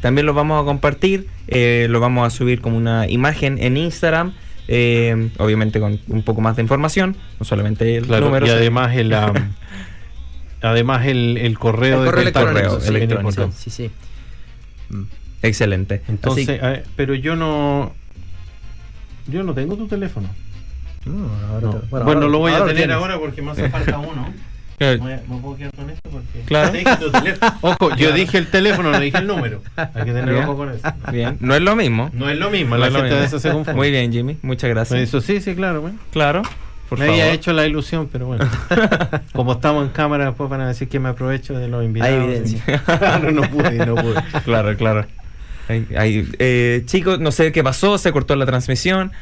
También lo vamos a compartir, eh, lo vamos a subir como una imagen en Instagram. Eh, obviamente con un poco más de información, no solamente el número. Y además el, además el, correo, el correo electrónico. Sí, sí. Mm. Excelente. Entonces, pero yo no yo no tengo tu teléfono. bueno, lo voy a tener ahora porque me hace falta uno. Claro. ¿Me puedo quedar con esto? Porque claro. Ojo, yo dije el teléfono, no dije el número. Hay que tener ojo con eso. Bien, no es lo mismo. No es lo mismo, la gente de eso se confunde. Muy bien, Jimmy, muchas gracias. Eso sí, sí, claro. Bueno. Claro. Por me había hecho la ilusión, pero bueno. Como estamos en cámara, después van a decir que me aprovecho de los invitados. Hay evidencia. claro, no pude, no pude. Claro, claro. eh, chicos, no sé qué pasó, se cortó la transmisión.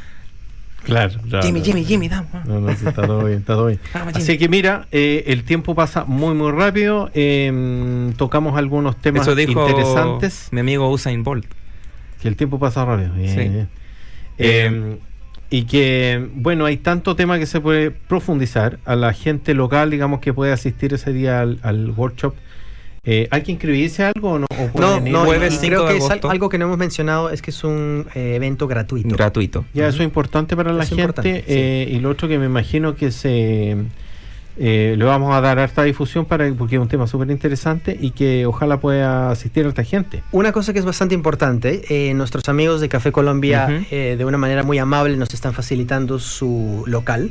Claro, Jimmy, Jimmy, Jimmy, damos. No, no, está todo bien, está todo bien. Así que mira, eh, el tiempo pasa muy, muy rápido. Em, tocamos algunos temas Eso dijo interesantes. Mi amigo Usain Bolt. Que el tiempo pasa rápido. Bien, em, y que, bueno, hay tanto tema que se puede profundizar. A la gente local, digamos, que puede asistir ese día al, al workshop eh, ¿Hay que inscribirse algo o no? no, no creo que es algo que no hemos mencionado, es que es un eh, evento gratuito. Gratuito. Ya, eso es importante para la gente. Eh, y lo otro que me imagino que se le vamos a dar harta difusión para porque es un tema súper interesante y que ojalá pueda asistir a esta gente. Una cosa que es bastante importante, nuestros amigos de Café Colombia de una manera muy amable nos están facilitando su local.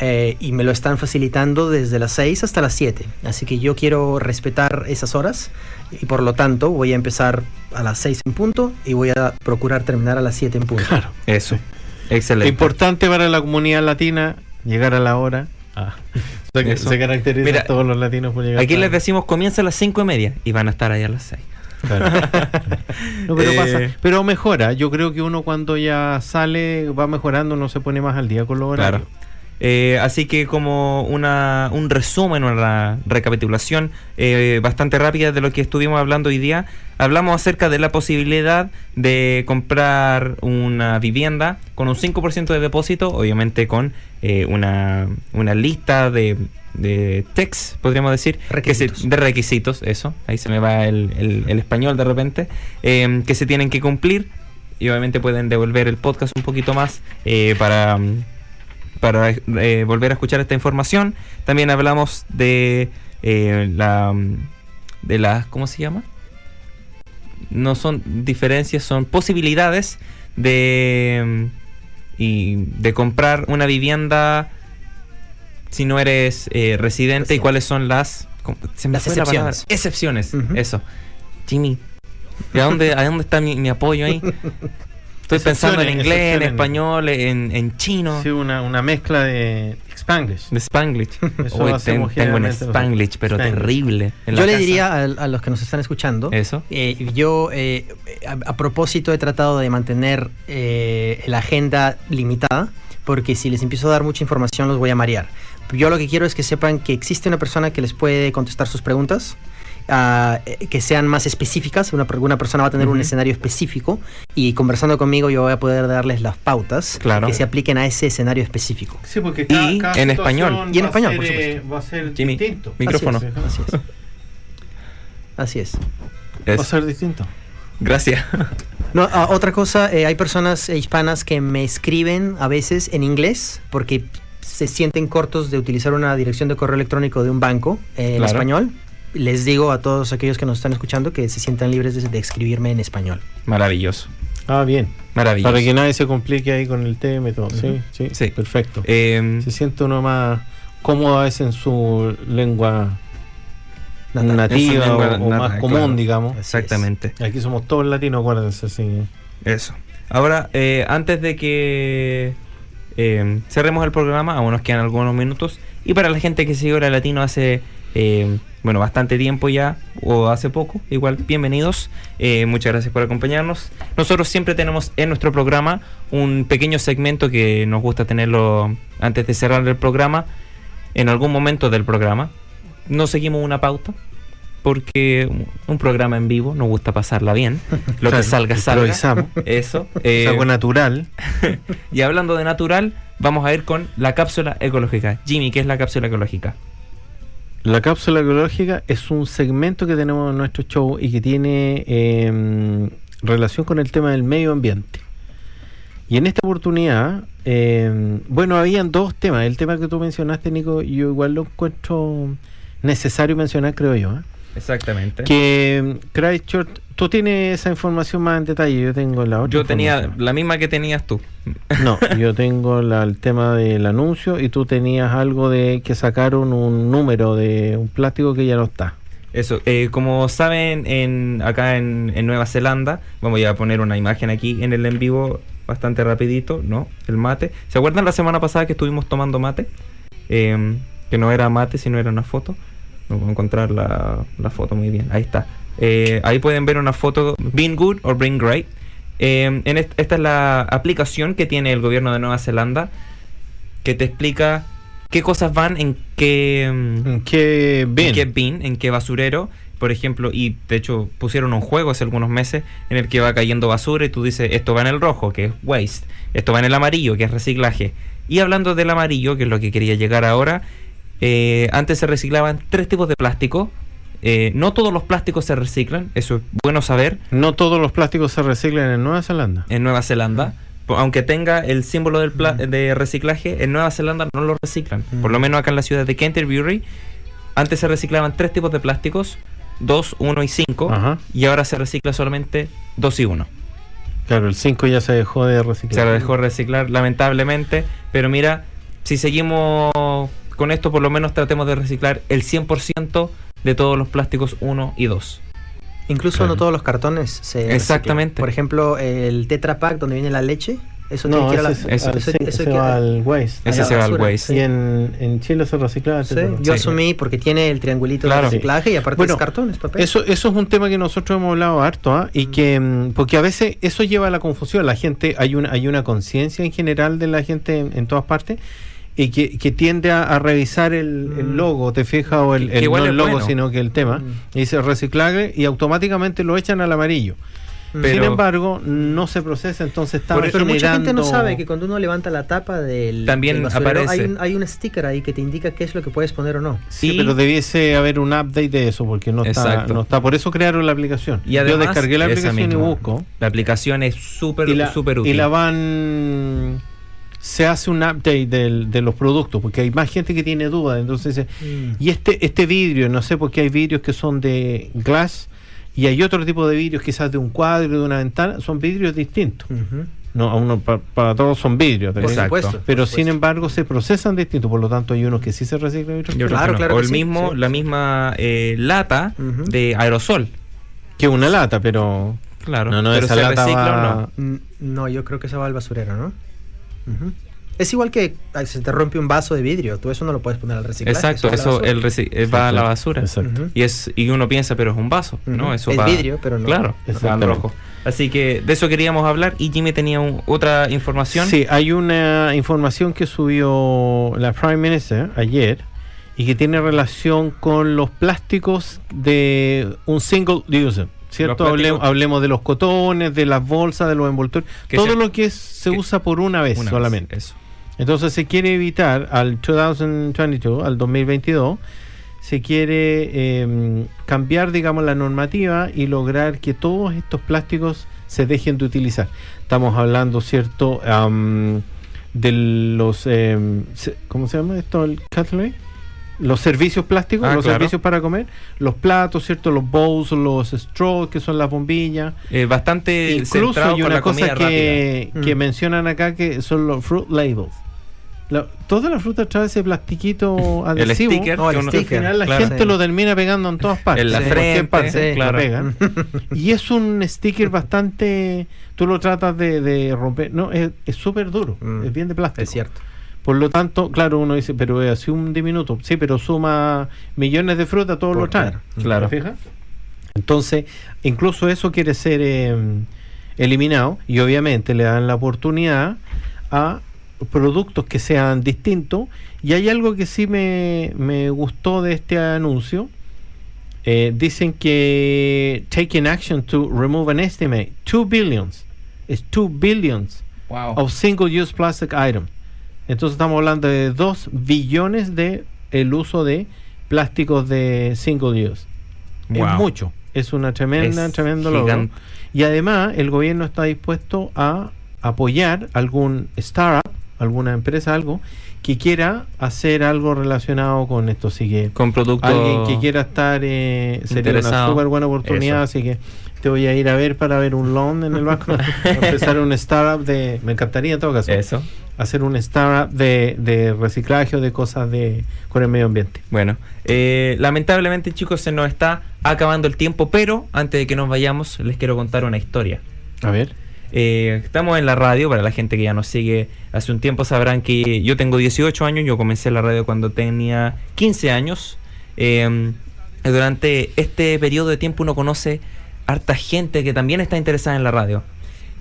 Eh, y me lo están facilitando desde las 6 hasta las 7. Así que yo quiero respetar esas horas y por lo tanto voy a empezar a las 6 en punto y voy a procurar terminar a las 7 en punto. Claro, eso. Excelente. Importante para la comunidad latina llegar a la hora. Ah. Se, caracteriza a todos los latinos por llegar. Aquí les decimos comienza a las 5 y media y van a estar ahí a las 6. no, pero, pasa, eh, pero mejora. Yo creo que uno cuando ya sale va mejorando, no se pone más al día con los horarios. Claro. Eh, así que como una, un resumen, una recapitulación eh, bastante rápida de lo que estuvimos hablando hoy día, hablamos acerca de la posibilidad de comprar una vivienda con un 5% de depósito, obviamente con eh, una, una lista de, de text, podríamos decir, de requisitos, eso, ahí se me va el, el, español de repente, que se tienen que cumplir y obviamente pueden devolver el podcast un poquito más para para eh, volver a escuchar esta información. También hablamos de eh, la de las ¿cómo se llama? No son diferencias, son posibilidades de y de comprar una vivienda si no eres eh, residente y cuáles son las excepciones. excepciones, eso. Jimmy, ¿a dónde, ¿a dónde está mi apoyo ahí? Estoy pensando en inglés, en español, en, en chino. Sí, una, una mezcla de Spanglish. De Spanglish. tengo un Spanglish, pero terrible. yo le diría a, los que nos están escuchando. Eso. Eh, yo, eh, a, propósito, he tratado de mantener eh, la agenda limitada, porque si les empiezo a dar mucha información, los voy a marear. Yo lo que quiero es que sepan que existe una persona que les puede contestar sus preguntas eh, que sean más específicas. Una, una persona va a tener un escenario específico y conversando conmigo yo voy a poder darles las pautas que se apliquen a ese escenario específico. Sí, porque y en español. Y en español, por supuesto. Va a ser distinto. Micrófono. Así es. Así es. Va a ser distinto. Gracias. No, ah, otra cosa, eh, hay personas hispanas que me escriben a veces en inglés porque se sienten cortos de utilizar una dirección de correo electrónico de un banco eh, en español les digo a todos aquellos que nos están escuchando que se sientan libres de, escribirme en español. Maravilloso. Ah, bien. Maravilloso. Para que nadie se complique ahí con el tema y todo. sí, sí, sí, perfecto. Em, se siente uno más cómodo a veces en su lengua nativa o, más común, digamos. Exactamente. Aquí somos todos latinos, acuérdense. Sí. Eso. Ahora, eh, antes de que em, cerremos el programa, aún nos quedan algunos minutos. Y para la gente que sigue ahora latino hace em, bueno, bastante tiempo ya, o hace poco, igual, bienvenidos, eh, muchas gracias por acompañarnos. Nosotros siempre tenemos en nuestro programa un pequeño segmento que nos gusta tenerlo antes de cerrar el programa, en algún momento del programa. No seguimos una pauta, porque un programa en vivo nos gusta pasarla bien. Lo que salga, salga. Eso. Eh, algo natural. y hablando de natural, vamos a ir con la cápsula ecológica. Jimmy, ¿qué es la cápsula ecológica? La cápsula ecológica es un segmento que tenemos en nuestro show y que tiene em, relación con el tema del medio ambiente. Y en esta oportunidad, em, bueno, habían dos temas. El tema que tú mencionaste, Nico, yo igual lo encuentro necesario mencionar, creo yo. ¿eh? Exactamente. Que Christchurch, tú tienes esa información más en detalle, yo tengo la otra. Yo tenía la misma que tenías tú. No, yo tengo el tema del anuncio y tú tenías algo de que sacaron un número de un plástico que ya no está. Eso, eh, como saben, en, acá en, Nueva Zelanda, vamos a poner una imagen aquí en el en vivo bastante rapidito, ¿no? El mate. ¿Se acuerdan la semana pasada que estuvimos tomando mate? Eh, que no era mate, sino era una foto. No puedo encontrar la, foto muy bien. Ahí está. Eh, ahí pueden ver una foto, Being Good or Being Great. Eh, en esta es la aplicación que tiene el gobierno de Nueva Zelanda que te explica qué cosas van en qué, mm, ¿En qué bin, en qué, bin, en qué basurero. Por ejemplo, y de hecho pusieron un juego hace algunos meses en el que va cayendo basura y tú dices, esto va en el rojo, que es waste, esto va en el amarillo, que es reciclaje. Y hablando del amarillo, que es lo que quería llegar ahora, eh, antes se reciclaban tres tipos de plástico. Eh, no todos los plásticos se reciclan, eso es bueno saber. No todos los plásticos se reciclan en Nueva Zelanda. En Nueva Zelanda. Aunque tenga el símbolo del de reciclaje, en Nueva Zelanda no lo reciclan. Por lo menos acá en la ciudad de Canterbury, antes se reciclaban tres tipos de plásticos, 2, 1 y 5, y ahora se recicla solamente 2 y 1. Claro, el 5 ya se dejó de reciclar. Se dejó de reciclar, lamentablemente, pero mira, si seguimos con esto por lo menos tratemos de reciclar el 100% de todos los plásticos 1 y 2. Incluso no todos los cartones se Exactamente. Por ejemplo, el Tetra Pak donde viene la leche, eso no, tiene que ir a eso, se va al waste. Ese se va al waste. Y en, en, Chile se recicla. Sí, yo asumí porque tiene el triangulito de reciclaje y aparte es cartón, es papel. Eso, eso es un tema que nosotros hemos hablado harto, ¿ah? y mm. que mm, porque a veces eso lleva a la confusión. La gente, hay una, hay una conciencia en general de la gente en todas partes y que, tiende a, revisar el, mm. logo, te fijas, o el, no el logo, sino que el tema, mm. y dice reciclaje y automáticamente lo echan al amarillo. Mm. Sin embargo, no se procesa, entonces está Pero mucha gente no sabe que cuando uno levanta la tapa del, También aparece. Hay un, sticker ahí que te indica qué es lo que puedes poner o no. Sí, pero debiese haber un update de eso porque no está, no está. Por eso crearon la aplicación. Y Yo descargué la aplicación y busco. La aplicación es súper súper útil. Y la van se hace un update de los productos, porque hay más gente que tiene dudas. Entonces, mm. y este, este vidrio, no sé por qué hay vidrios que son de glass y hay otro tipo de vidrios, quizás de un cuadro, de una ventana, son vidrios distintos. No, a uno, para, todos son vidrios, pero sin embargo se procesan distintos, por lo tanto hay unos que sí se reciclan y otros claro, claro, o el mismo, la misma eh, lata de aerosol. Que una lata, pero claro, no, no, pero se recicla o no. Mm, no, yo creo que se va al basurero, ¿no? Es igual que se te rompe un vaso de vidrio, tú eso no lo puedes poner al reciclaje. Exacto, eso, el eh, va a la basura. Exacto. Y es y uno piensa, pero es un vaso, ¿no? Eso es vidrio, pero no. Claro, rojo. Así que de eso queríamos hablar y Jimmy tenía otra información. Sí, hay una información que subió la Prime Minister ayer y que tiene relación con los plásticos de un single user. ¿Cierto? Hablemos, de los cotones, de las bolsas, de los envoltorios, todo lo que se usa por una vez solamente. eso. Entonces se quiere evitar al 2022, al 2022, se quiere em, cambiar, digamos, la normativa y lograr que todos estos plásticos se dejen de utilizar. Estamos hablando, ¿cierto? de los, em, ¿cómo se llama esto? El cutlery los servicios plásticos, ah, los servicios para comer, los platos, ¿cierto? Los bowls, los straws, que son las bombillas. Eh, bastante Incluso hay una cosa que, que mm. mencionan acá que son los fruit labels. La, toda la fruta trae ese plastiquito adhesivo. El sticker. al final la gente lo termina pegando en todas partes. En la frente, parte, claro. pegan. y es un sticker bastante... Tú lo tratas de, de romper. No, es súper duro. Mm. Es bien de plástico. Es cierto. Por lo tanto, claro, uno dice, pero es así un diminuto. Sí, pero suma millones de fruta, todos lo traen. Claro. fijas? Entonces, incluso eso quiere ser em, eliminado y obviamente le dan la oportunidad a productos que sean distintos. Y hay algo que sí me, me gustó de este anuncio. Eh, dicen que taking action to remove an estimate 2 billions, es 2 billions of single-use plastic items. Entonces estamos hablando de 2 billones de el uso de plásticos de single use. Es mucho. Es una tremenda, tremendo logro. Y además el gobierno está dispuesto a apoyar algún startup, alguna empresa, algo que quiera hacer algo relacionado con esto. Así que con productos alguien que quiera estar eh, sería una súper buena oportunidad. Así que te voy a ir a ver para ver un loan en el banco. empezar un startup de. Me encantaría en todo caso. Eso hacer un startup de, de reciclaje o de cosas de con el medio ambiente. Bueno, eh, lamentablemente chicos se nos está acabando el tiempo, pero antes de que nos vayamos les quiero contar una historia. A ver. Eh, estamos en la radio, para la gente que ya nos sigue hace un tiempo sabrán que yo tengo 18 años, yo comencé la radio cuando tenía 15 años. Eh, durante este periodo de tiempo uno conoce harta gente que también está interesada en la radio.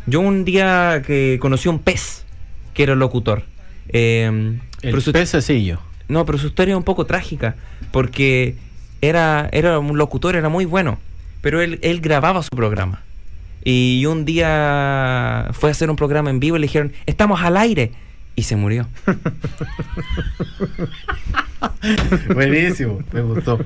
Yo un día que conocí un pez, que era el locutor. Eh, el pececillo. No, pero su historia es un poco trágica, porque era, era un locutor, era muy bueno, pero él, él grababa su programa. Y un día fue a hacer un programa en vivo y le dijeron, estamos al aire. Y se murió. Buenísimo, me gustó.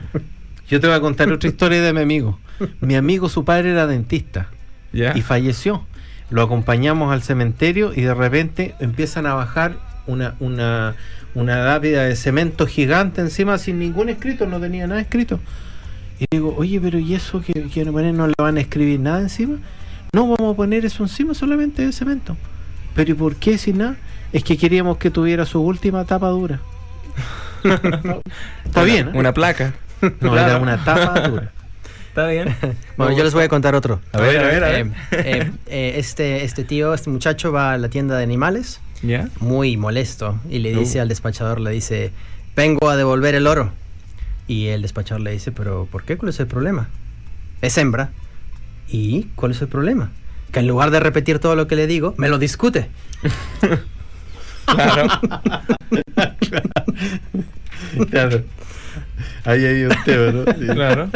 Yo te voy a contar otra historia de mi amigo. Mi amigo, su padre era dentista. Y falleció lo acompañamos al cementerio y de repente empiezan a bajar una, una, una lápida de cemento gigante encima sin ningún escrito, no tenía nada escrito. Y digo, oye, pero ¿y eso que quieren poner no le van a escribir nada encima? No, vamos a poner eso encima solamente de cemento. Pero ¿y por qué sin nada? Es que queríamos que tuviera su última tapa dura. Está bien. ¿eh? Una placa. No, era una tapa dura. Está bien. bueno, yo les voy a contar otro. A ver, a ver, a ver. Eh, eh, este, este tío, este muchacho va a la tienda de animales. ¿Ya? Muy molesto. Y le dice uh. al despachador, le dice, vengo a devolver el oro. Y el despachador le dice, pero ¿por qué? ¿Cuál es el problema? Es hembra. ¿Y cuál es el problema? Que en lugar de repetir todo lo que le digo, me lo discute. claro. claro. Ahí hay un tema, ¿no? Claro.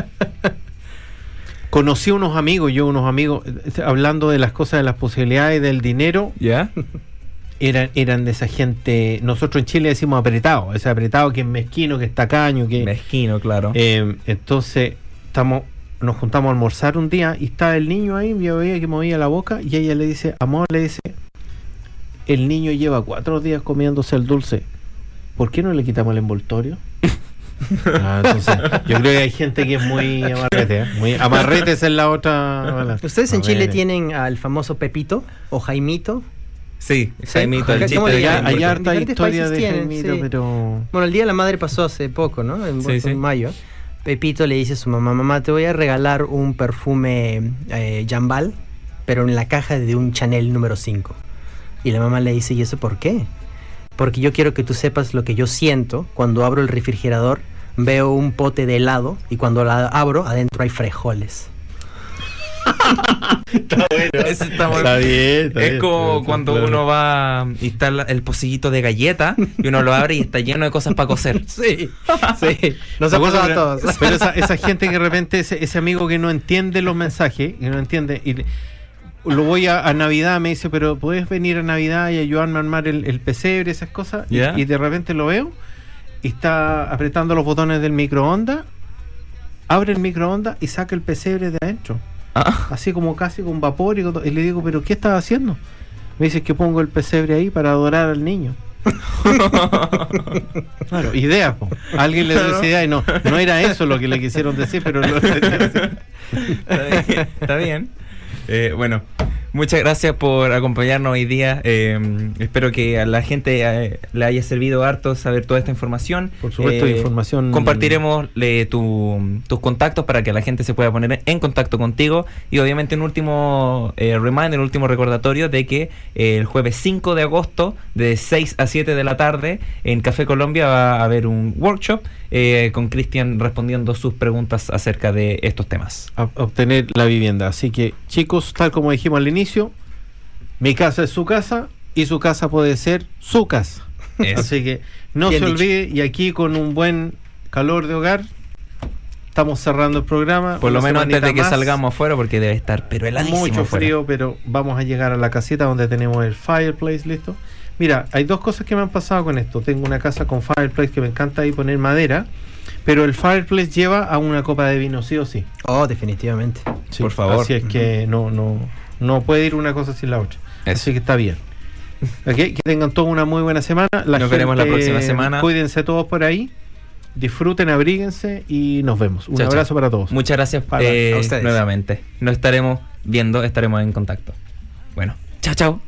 Conocí unos amigos, yo unos amigos, hablando de las cosas, de las posibilidades del dinero. ¿Ya? Eran, eran de esa gente, nosotros en Chile decimos apretado, ese apretado que es mezquino, que es tacaño, que... Mezquino, claro. Eh, entonces, estamos, nos juntamos a almorzar un día y está el niño ahí, yo veía que movía la boca y ella le dice, amor, le dice, el niño lleva cuatro días comiéndose el dulce, ¿por qué no le quitamos el envoltorio? Ah, yo creo que hay gente que es muy amarrete. ¿eh? Muy amarrete es la otra. ¿Ustedes en Chile tienen al famoso Pepito o Jaimito? Sí, Jaimito, el chiste Hay harta historia de Jaimito, pero. Bueno, el Día de la Madre pasó hace poco, ¿no? En, mayo. Pepito le dice a su mamá: Mamá, te voy a regalar un perfume eh, Jambal, pero en la caja de un Chanel número 5. Y la mamá le dice: ¿Y eso por qué? Porque yo quiero que tú sepas lo que yo siento cuando abro el refrigerador, veo un pote de helado y cuando la abro, adentro hay frijoles está bien. es como cuando uno va y está el pocillito de galleta y uno lo abre y está lleno de cosas para coser. Sí, sí. Nos ha a todos. Pero esa, gente que de repente, ese, amigo que no entiende los mensajes, que no entiende, y lo voy a, Navidad, me dice, pero puedes venir a Navidad y ayudarme a armar el, el pesebre, esas cosas. Y, de repente lo veo y está apretando los botones del microondas, abre el microondas y saca el pesebre de adentro. Ah. Así como casi con vapor y, le digo, pero ¿qué estás haciendo? Me dice que pongo el pesebre ahí para adorar al niño. claro, idea, alguien le dio idea y no, no era eso lo que le quisieron decir, pero lo Está bien. Está bien. Eh, bueno, Muchas gracias por acompañarnos hoy día. Eh, espero que a la gente eh, le haya servido harto saber toda esta información. Por supuesto, eh, información. Compartiremos tus contactos para que la gente se pueda poner en contacto contigo. Y obviamente un último reminder, un último recordatorio de que el jueves 5 de agosto, de 6 a 7 de la tarde, en Café Colombia va a haber un workshop con Cristian respondiendo sus preguntas acerca de estos temas. obtener la vivienda. Así que, chicos, tal como dijimos al inicio, mi casa es su casa y su casa puede ser su casa. Así que no se olvide y aquí con un buen calor de hogar estamos cerrando el programa. Por lo menos antes de que salgamos afuera porque debe estar pero heladísimo Mucho frío, pero vamos a llegar a la casita donde tenemos el fireplace listo. Mira, hay dos cosas que me han pasado con esto. Tengo una casa con fireplace que me encanta ahí poner madera, pero el fireplace lleva a una copa de vino sí o sí. Oh, definitivamente. Por favor. Así es que no no no puede ir una cosa sin la otra. Así que está bien. que tengan toda una muy buena semana. nos veremos la próxima semana. Cuídense todos por ahí. Disfruten, abríguense y nos vemos. Un abrazo para todos. Muchas gracias para eh, nuevamente. Nos estaremos viendo, estaremos en contacto. Bueno, chao, chao.